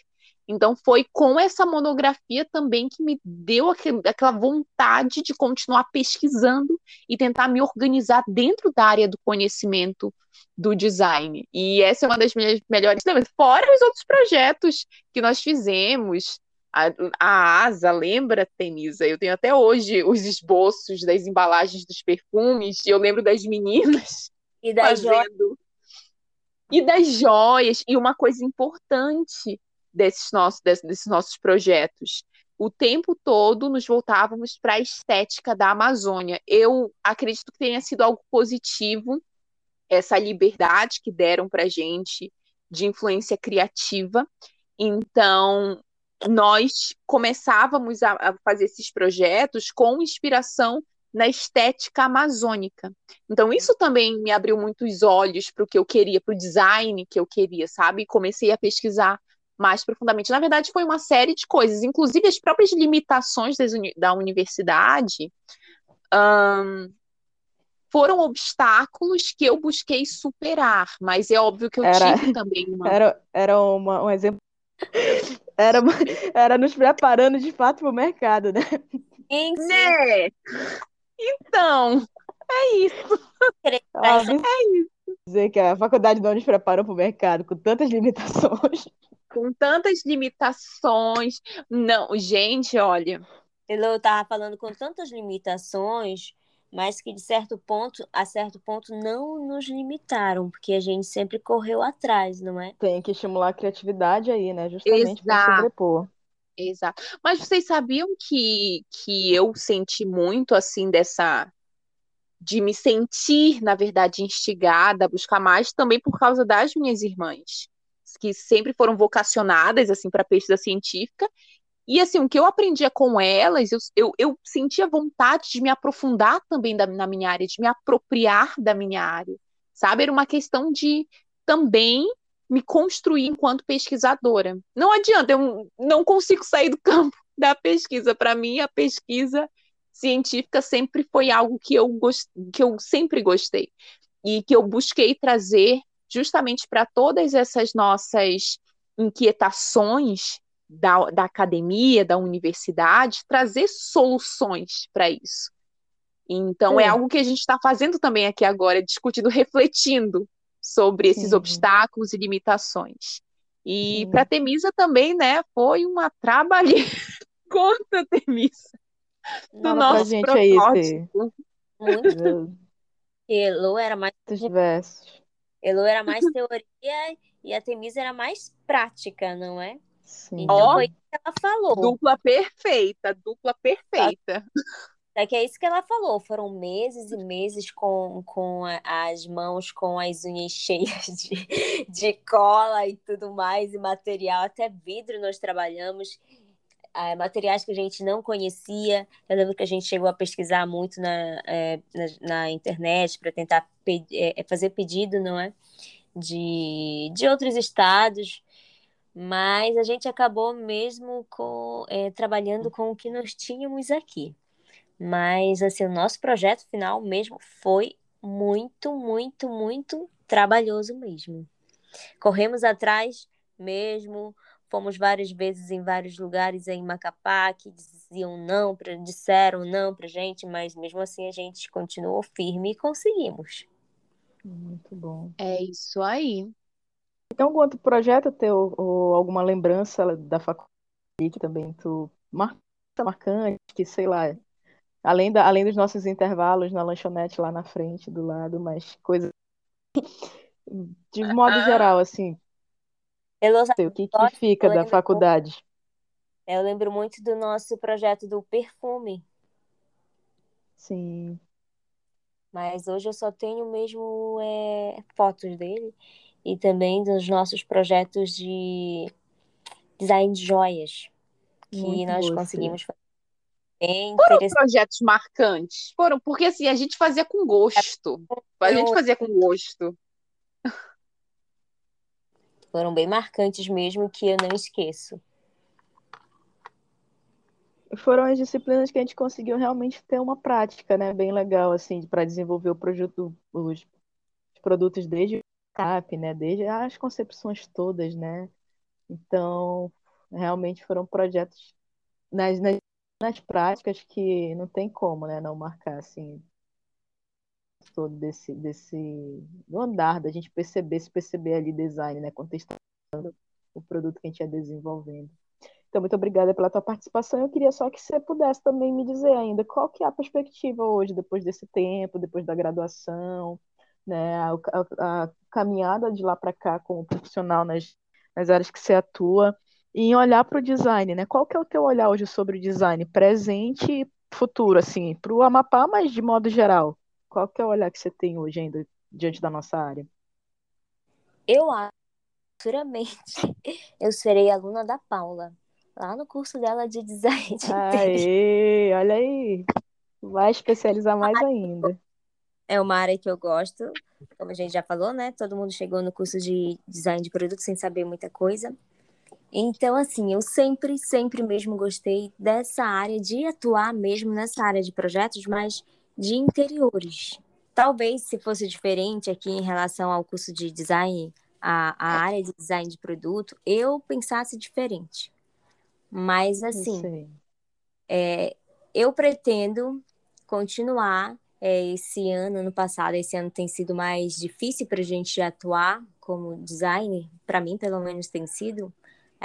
Então foi com essa monografia também que me deu aquela vontade de continuar pesquisando e tentar me organizar dentro da área do conhecimento do design. E essa é uma das minhas melhores lembranças. Fora os outros projetos que nós fizemos. A, a Asa, lembra, Tenisa? Eu tenho até hoje os esboços das embalagens dos perfumes, e eu lembro das meninas e das fazendo. E das joias. E uma coisa importante desses nossos, desses nossos projetos. O tempo todo nos voltávamos para a estética da Amazônia. Eu acredito que tenha sido algo positivo essa liberdade que deram para gente de influência criativa. Então, nós começávamos a, fazer esses projetos com inspiração na estética amazônica. Então, isso também me abriu muitos olhos para o que eu queria, para o design que eu queria, sabe? E comecei a pesquisar mais profundamente. Na verdade, foi uma série de coisas, inclusive as próprias limitações da universidade. Um, foram obstáculos que eu busquei superar, mas é óbvio que eu era, tive também uma. Era, era uma, um exemplo. Era, era nos preparando de fato para o mercado, né? Sim, Né? Então, é isso. Ah, é isso. Dizer que a faculdade não nos preparou para o mercado com tantas limitações. Com tantas limitações. Não, gente, olha. Eu estava falando com tantas limitações, mas que de certo ponto, a certo ponto, não nos limitaram, porque a gente sempre correu atrás, não é? Tem que estimular a criatividade aí, né? Justamente para sobrepor. Exato. Mas vocês sabiam que, que eu senti muito assim dessa de me sentir, na verdade, instigada a buscar mais também por causa das minhas irmãs, que sempre foram vocacionadas assim para pesquisa científica. E assim, o que eu aprendia com elas, eu, eu, eu sentia vontade de me aprofundar também da, na minha área, de me apropriar da minha área, sabe? Era uma questão de também me construir enquanto pesquisadora. Não adianta, eu não consigo sair do campo da pesquisa. Para mim, a pesquisa científica sempre foi algo que eu, gost... que eu sempre gostei e que eu busquei trazer justamente para todas essas nossas inquietações da, da academia, da universidade, trazer soluções para isso. Então, é algo que a gente está fazendo também aqui agora, discutindo, refletindo sobre esses Sim. obstáculos e limitações. E para Temisa também, né, foi uma trabalheira. Conta, Temisa, do Fala nosso gente protótipo. Muito. Elo era mais. Elo era mais teoria e a Temisa era mais prática, não é? Sim. Então oh, foi isso que ela falou. Dupla perfeita, dupla perfeita. É que é isso que ela falou. Foram meses e meses com, com as mãos com as unhas cheias de, de cola e tudo mais, e material, até vidro nós trabalhamos. É, materiais que a gente não conhecia. Eu lembro que a gente chegou a pesquisar muito na, é, na, na, internet para tentar pe é, fazer pedido, não é? De, de outros estados, mas a gente acabou mesmo com, é, trabalhando com o que nós tínhamos aqui. Mas, assim, o nosso projeto final mesmo foi muito, muito, muito trabalhoso mesmo. Corremos atrás mesmo, fomos várias vezes em vários lugares em Macapá que diziam não, pra, disseram não pra gente, mas mesmo assim a gente continuou firme e conseguimos. Muito bom. É isso aí. Algum outro projeto teu ou alguma lembrança da faculdade que também tu marca, marcante, que sei lá, Além, da, além dos nossos intervalos na lanchonete lá na frente, do lado, mas coisas. De modo geral, assim. o que, que fica da faculdade? Eu lembro muito do nosso projeto do perfume. Sim. Mas hoje eu só tenho mesmo é, fotos dele e também dos nossos projetos de design de joias que muito nós conseguimos fazer Bem Foram projetos marcantes. Foram, porque assim, a gente fazia com gosto. A gente fazia com gosto. Foram bem marcantes mesmo, que eu não esqueço. Foram as disciplinas que a gente conseguiu realmente ter uma prática, né? Bem legal, assim, para desenvolver o projeto, os produtos desde o CAP, né? Desde as concepções todas, né? Então, realmente foram projetos nas, nas nas práticas que não tem como, né, não marcar assim todo desse desse do andar da gente perceber se perceber ali design, né, contextualizando o produto que a gente ia desenvolvendo. Então, muito obrigada pela tua participação. Eu queria só que você pudesse também me dizer ainda qual que é a perspectiva hoje, depois desse tempo, depois da graduação, né, a, a, a caminhada de lá para cá como profissional nas, nas áreas que você atua, em olhar para o design, né? Qual que é o teu olhar hoje sobre o design presente e futuro, assim, para o Amapá, mas de modo geral? Qual que é o olhar que você tem hoje ainda diante da nossa área? Eu acho, futuramente, eu serei aluna da Paula, lá no curso dela de design. De Aê, olha aí, vai especializar mais ainda. É uma área que eu gosto, como a gente já falou, né? Todo mundo chegou no curso de design de produto sem saber muita coisa. Então, assim, eu sempre, sempre mesmo gostei dessa área, de atuar mesmo nessa área de projetos, mas de interiores. Talvez se fosse diferente aqui em relação ao curso de design, a, a área de design de produto, eu pensasse diferente. Mas, assim, é, eu pretendo continuar é, esse ano, ano passado, esse ano tem sido mais difícil para a gente atuar como designer, para mim, pelo menos, tem sido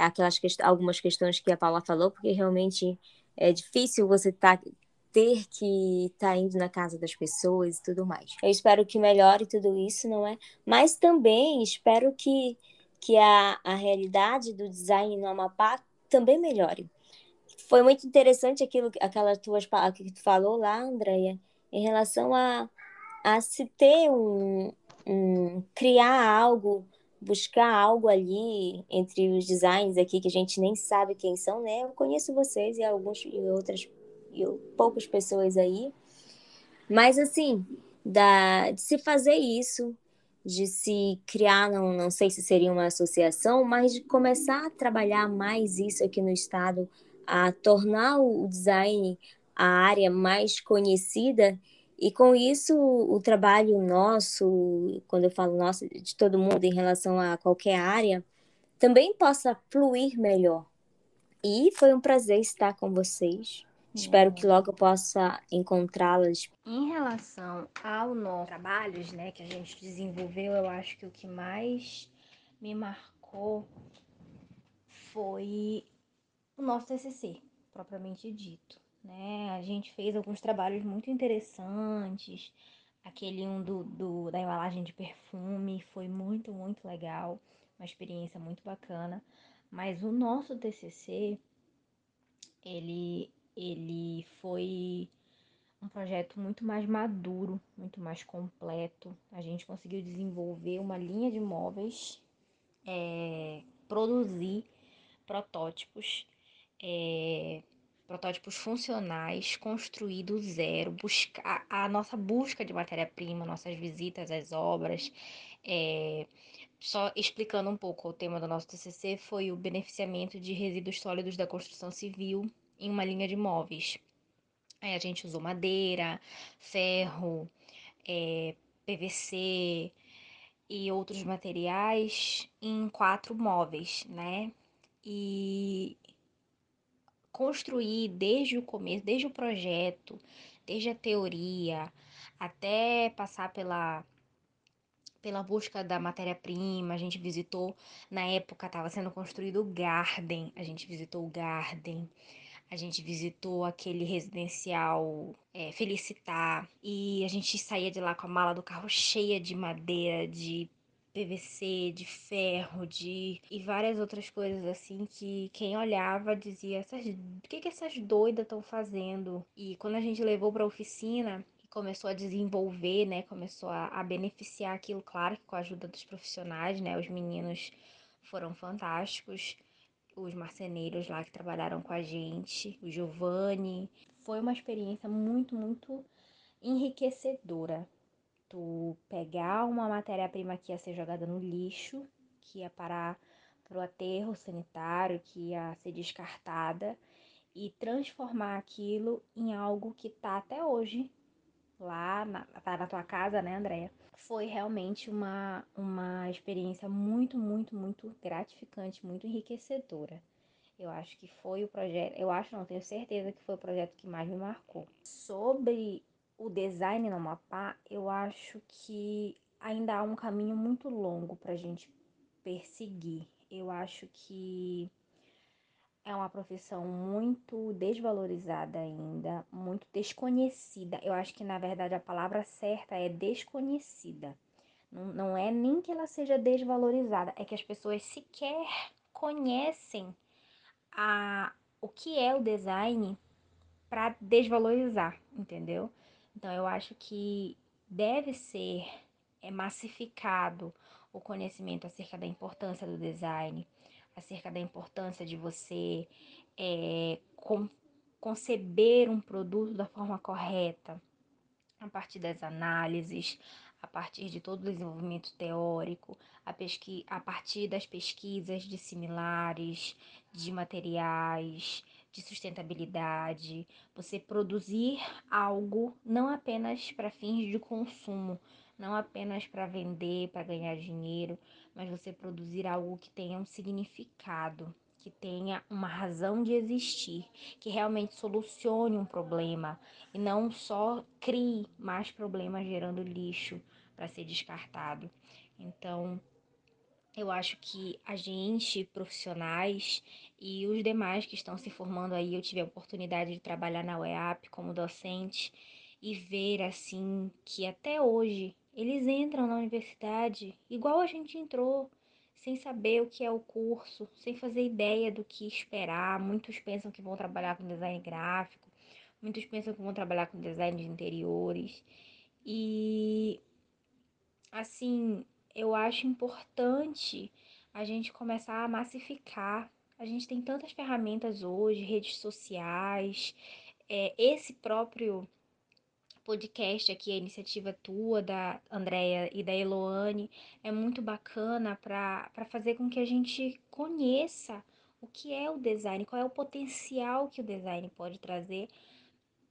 aquelas quest algumas questões que a Paula falou, porque realmente é difícil você tá, ter que estar tá indo na casa das pessoas e tudo mais. Eu espero que melhore tudo isso, não é? Mas também espero que, que a, a realidade do design no Amapá também melhore. foi muito interessante aquilo, aquelas tuas que tu falou lá, Andréia, em relação a, a se ter um, um criar algo, buscar algo ali entre os designs aqui que a gente nem sabe quem são, né? Eu conheço vocês e alguns e outras e poucas pessoas aí, mas assim, da, de se fazer isso, de se criar, não, não sei se seria uma associação, mas de começar a trabalhar mais isso aqui no estado, a tornar o design a área mais conhecida e com isso o trabalho nosso, quando eu falo nosso, de todo mundo em relação a qualquer área, também possa fluir melhor. E foi um prazer estar com vocês. Espero que logo eu possa encontrá-las. Em relação ao nosso trabalhos, né, que a gente desenvolveu, eu acho que o que mais me marcou foi o nosso TCC, propriamente dito, né? A gente fez alguns trabalhos muito interessantes. Aquele um do, do da embalagem de perfume foi muito, muito legal, uma experiência muito bacana. Mas o nosso TCC, ele ele foi um projeto muito mais maduro, muito mais completo. A gente conseguiu desenvolver uma linha de móveis, é, produzir protótipos, é, protótipos funcionais, construir do zero, buscar a nossa busca de matéria-prima, nossas visitas às obras. É, só explicando um pouco o tema do nosso TCC foi o beneficiamento de resíduos sólidos da construção civil em uma linha de móveis. Aí a gente usou madeira, ferro, é, PVC e outros materiais em quatro móveis, né? E construir desde o começo, desde o projeto, desde a teoria, até passar pela pela busca da matéria-prima, a gente visitou, na época estava sendo construído o Garden, a gente visitou o Garden, a gente visitou aquele residencial é, Felicitar. E a gente saía de lá com a mala do carro cheia de madeira, de PVC, de ferro, de e várias outras coisas assim que quem olhava dizia essas, o que que essas doidas estão fazendo? E quando a gente levou para oficina e começou a desenvolver, né, começou a, a beneficiar aquilo, claro, com a ajuda dos profissionais, né, os meninos foram fantásticos os marceneiros lá que trabalharam com a gente, o Giovanni. Foi uma experiência muito, muito enriquecedora. Tu pegar uma matéria-prima que ia ser jogada no lixo, que ia parar para o aterro sanitário, que ia ser descartada, e transformar aquilo em algo que tá até hoje lá na, tá na tua casa, né, Andréia? Foi realmente uma, uma experiência muito, muito, muito gratificante, muito enriquecedora. Eu acho que foi o projeto, eu acho, não tenho certeza que foi o projeto que mais me marcou. Sobre o design no Amapá, eu acho que ainda há um caminho muito longo para a gente perseguir. Eu acho que é uma profissão muito desvalorizada ainda, muito desconhecida. Eu acho que, na verdade, a palavra certa é desconhecida. Não, não é nem que ela seja desvalorizada, é que as pessoas sequer conhecem a, o que é o design para desvalorizar, entendeu? Então, eu acho que deve ser é, massificado o conhecimento acerca da importância do design, acerca da importância de você é, com, conceber um produto da forma correta, a partir das análises, a partir de todo o desenvolvimento teórico, a, a partir das pesquisas de similares, de materiais, de sustentabilidade, você produzir algo não apenas para fins de consumo, não apenas para vender, para ganhar dinheiro, mas você produzir algo que tenha um significado, que tenha uma razão de existir, que realmente solucione um problema e não só crie mais problemas gerando lixo para ser descartado. Então, eu acho que a gente, profissionais e os demais que estão se formando aí, eu tive a oportunidade de trabalhar na UEAP como docente e ver assim que até hoje eles entram na universidade igual a gente entrou, sem saber o que é o curso, sem fazer ideia do que esperar. Muitos pensam que vão trabalhar com design gráfico, muitos pensam que vão trabalhar com design de interiores. E assim, eu acho importante a gente começar a massificar. A gente tem tantas ferramentas hoje, redes sociais, é, esse próprio podcast aqui, a iniciativa tua, da Andrea e da Eloane, é muito bacana para fazer com que a gente conheça o que é o design, qual é o potencial que o design pode trazer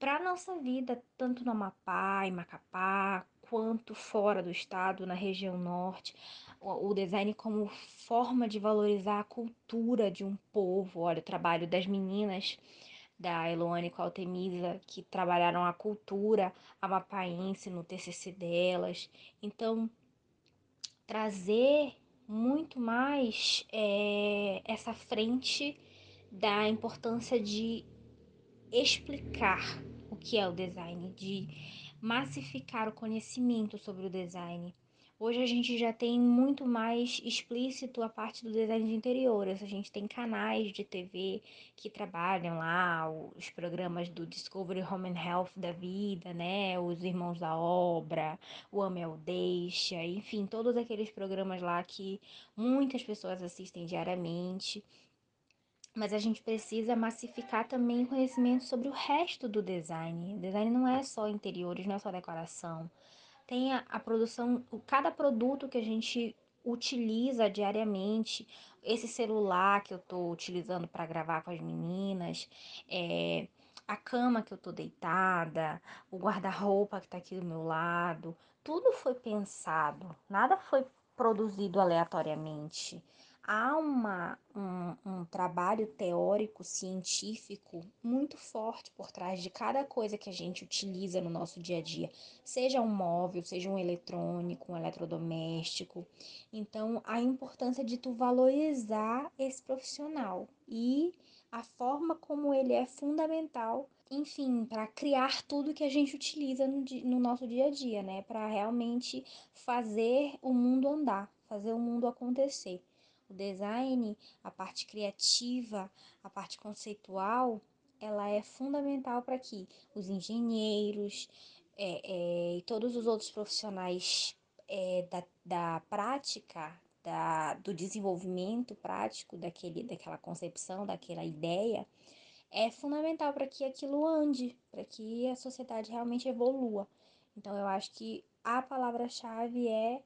para a nossa vida, tanto no Amapá, em Macapá, quanto fora do estado, na região norte. O, design como forma de valorizar a cultura de um povo. Olha, o trabalho das meninas da Eloane com a Altemisa, que trabalharam a cultura amapaense no TCC delas. Então, trazer muito mais é, essa frente da importância de explicar que é o design, de massificar o conhecimento sobre o design. Hoje a gente já tem muito mais explícito a parte do design de interiores. A gente tem canais de TV que trabalham lá, os programas do Discovery Home and Health da vida, né? Os Irmãos da Obra, o Amel Deixa, enfim, todos aqueles programas lá que muitas pessoas assistem diariamente. Mas a gente precisa massificar também conhecimento sobre o resto do design. O design não é só interiores, não é só decoração. Tem a, a produção, cada produto que a gente utiliza diariamente, esse celular que eu estou utilizando para gravar com as meninas, é, a cama que eu estou deitada, o guarda-roupa que está aqui do meu lado, tudo foi pensado, nada foi produzido aleatoriamente há uma, um, um trabalho teórico, científico muito forte por trás de cada coisa que a gente utiliza no nosso dia a dia, seja um móvel, seja um eletrônico, um eletrodoméstico. Então, a importância de tu valorizar esse profissional e a forma como ele é fundamental, enfim, para criar tudo que a gente utiliza no, no nosso dia a dia, né? Para realmente fazer o mundo andar, fazer o mundo acontecer. O design, a parte criativa, a parte conceitual, ela é fundamental para que os engenheiros é, é, e todos os outros profissionais é, da, da prática, da, do desenvolvimento prático daquele, daquela concepção, daquela ideia, é fundamental para que aquilo ande, para que a sociedade realmente evolua. Então, eu acho que a palavra-chave é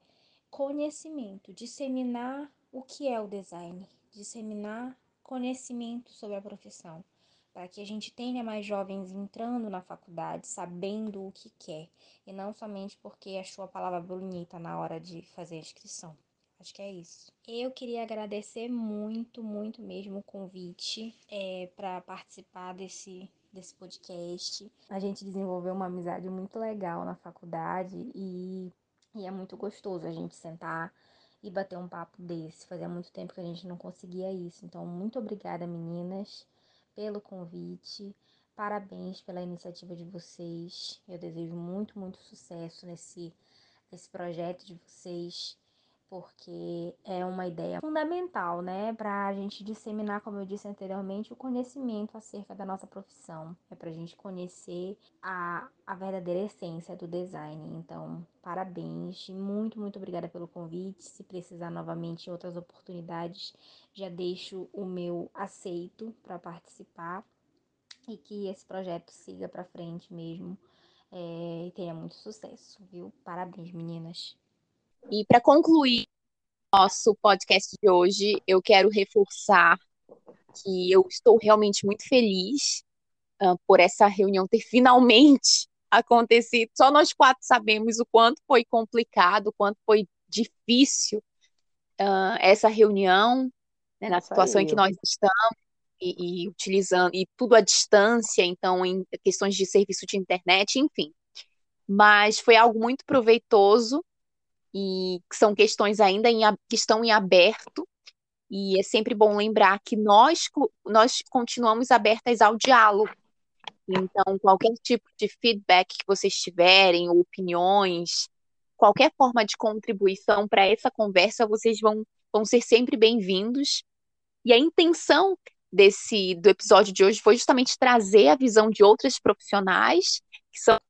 conhecimento, disseminar o que é o design? Disseminar conhecimento sobre a profissão, para que a gente tenha mais jovens entrando na faculdade, sabendo o que quer, e não somente porque achou a palavra bonita na hora de fazer a inscrição. Acho que é isso. Eu queria agradecer muito, muito mesmo o convite é, para participar desse, desse podcast. A gente desenvolveu uma amizade muito legal na faculdade e, e é muito gostoso a gente sentar e bater um papo desse. Fazia muito tempo que a gente não conseguia isso. Então, muito obrigada, meninas, pelo convite. Parabéns pela iniciativa de vocês. Eu desejo muito, muito sucesso nesse, nesse projeto de vocês porque é uma ideia fundamental, né, para a gente disseminar, como eu disse anteriormente, o conhecimento acerca da nossa profissão. É para a gente conhecer a, a verdadeira essência do design. Então, parabéns, muito, muito obrigada pelo convite. Se precisar novamente outras oportunidades, já deixo o meu aceito para participar e que esse projeto siga para frente mesmo é, e tenha muito sucesso, viu? Parabéns, meninas. E para concluir nosso podcast de hoje, eu quero reforçar que eu estou realmente muito feliz uh, por essa reunião ter finalmente acontecido. Só nós quatro sabemos o quanto foi complicado, o quanto foi difícil uh, essa reunião, né, na situação em que nós estamos. E, e, utilizando e tudo à distância, então em questões de serviço de internet, enfim. Mas foi algo muito proveitoso e são questões ainda em, que estão em aberto, e é sempre bom lembrar que nós, nós continuamos abertas ao diálogo. Então, qualquer tipo de feedback que vocês tiverem, opiniões, qualquer forma de contribuição para essa conversa, vocês vão vão ser sempre bem-vindos. E a intenção desse do episódio de hoje foi justamente trazer a visão de outras profissionais que são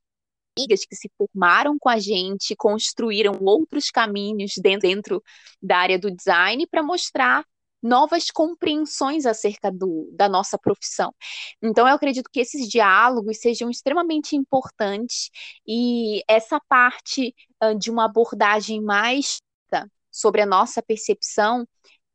amigas que se formaram com a gente, construíram outros caminhos dentro, dentro da área do design para mostrar novas compreensões acerca do, da nossa profissão. Então, eu acredito que esses diálogos sejam extremamente importantes e essa parte uh, de uma abordagem mais sobre a nossa percepção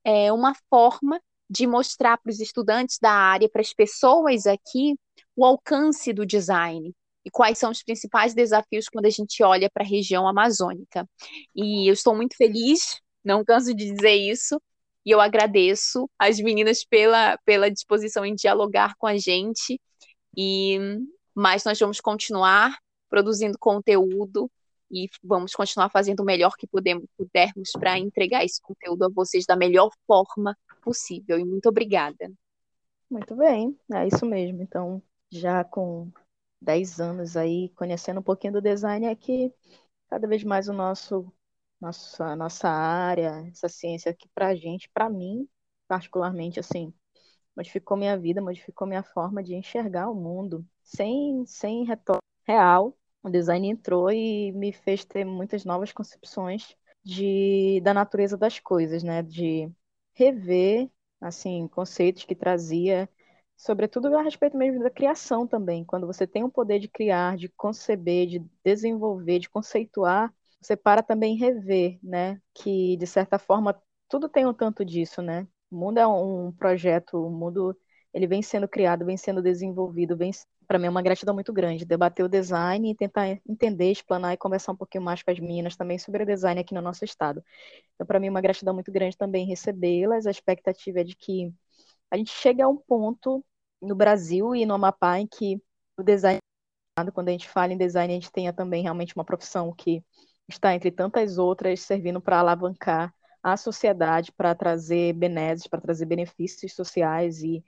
é uma forma de mostrar para os estudantes da área, para as pessoas aqui, o alcance do design e quais são os principais desafios quando a gente olha para a região amazônica. E eu estou muito feliz, não canso de dizer isso, e eu agradeço as meninas pela, pela disposição em dialogar com a gente. E mas nós vamos continuar produzindo conteúdo e vamos continuar fazendo o melhor que podemos, pudermos para entregar esse conteúdo a vocês da melhor forma possível. E muito obrigada. Muito bem, é isso mesmo. Então, já com 10 anos aí, conhecendo um pouquinho do design, é que cada vez mais o nosso nossa, nossa área, essa ciência para a gente, para mim, particularmente, assim, modificou minha vida, modificou minha forma de enxergar o mundo, sem, sem retorno real. O design entrou e me fez ter muitas novas concepções de, da natureza das coisas, né? De rever, assim, conceitos que trazia, sobretudo a respeito mesmo da criação também. Quando você tem o poder de criar, de conceber, de desenvolver, de conceituar você para também rever, né? Que de certa forma tudo tem um tanto disso, né? O mundo é um projeto, o mundo ele vem sendo criado, vem sendo desenvolvido, vem para mim é uma gratidão muito grande debater o design e tentar entender, explanar e conversar um pouquinho mais com as meninas também sobre o design aqui no nosso estado. Então para mim é uma gratidão muito grande também recebê-las. A expectativa é de que a gente chegue a um ponto no Brasil e no Amapá em que o design quando a gente fala em design, a gente tenha também realmente uma profissão que está entre tantas outras servindo para alavancar a sociedade, para trazer benesses, para trazer benefícios sociais e,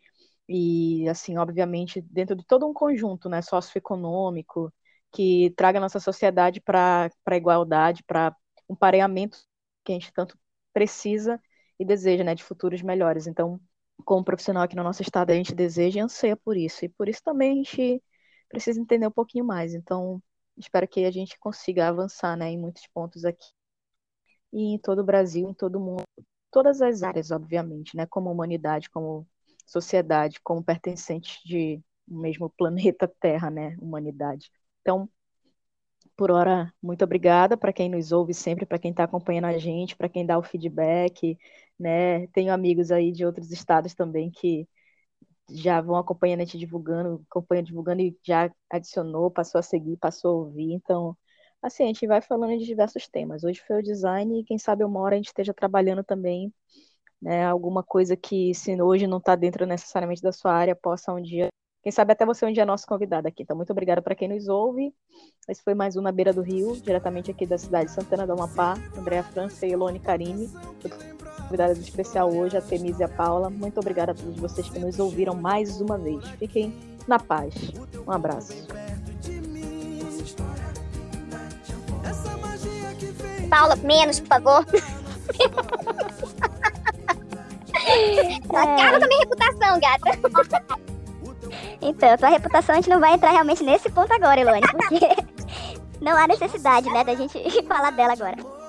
e, assim, obviamente, dentro de todo um conjunto né, socioeconômico que traga a nossa sociedade para a igualdade, para um pareamento que a gente tanto precisa e deseja, né, de futuros melhores. Então, como profissional aqui no nosso estado, a gente deseja e anseia por isso. E por isso também a gente precisa entender um pouquinho mais. Então, espero que a gente consiga avançar né, em muitos pontos aqui. E em todo o Brasil, em todo o mundo, todas as áreas, obviamente, né, como humanidade, como sociedade, como pertencentes de um mesmo planeta Terra, né, humanidade. Então, por hora, muito obrigada para quem nos ouve sempre, para quem está acompanhando a gente, para quem dá o feedback, né? Tenho amigos aí de outros estados também que já vão acompanhando a gente divulgando, acompanha divulgando e já adicionou, passou a seguir, passou a ouvir. Então, assim, a gente vai falando de diversos temas. Hoje foi o design e quem sabe uma hora a gente esteja trabalhando também, né, alguma coisa que se hoje não está dentro necessariamente da sua área, possa um dia, quem sabe até você um dia é nosso convidado aqui. Então, muito obrigada para quem nos ouve. Esse foi mais um na beira do Rio, diretamente aqui da cidade de Santana do Amapá, Andréa França e Elone Carine convidada especial hoje, a Temise e a Paula. Muito obrigada a todos vocês que nos ouviram mais uma vez. Fiquem na paz. Um abraço. Paula, menos, por favor. Acaba com a minha reputação, gata. Então, tua reputação a gente não vai entrar realmente nesse ponto agora, Elone, porque não há necessidade, né, da gente falar dela agora.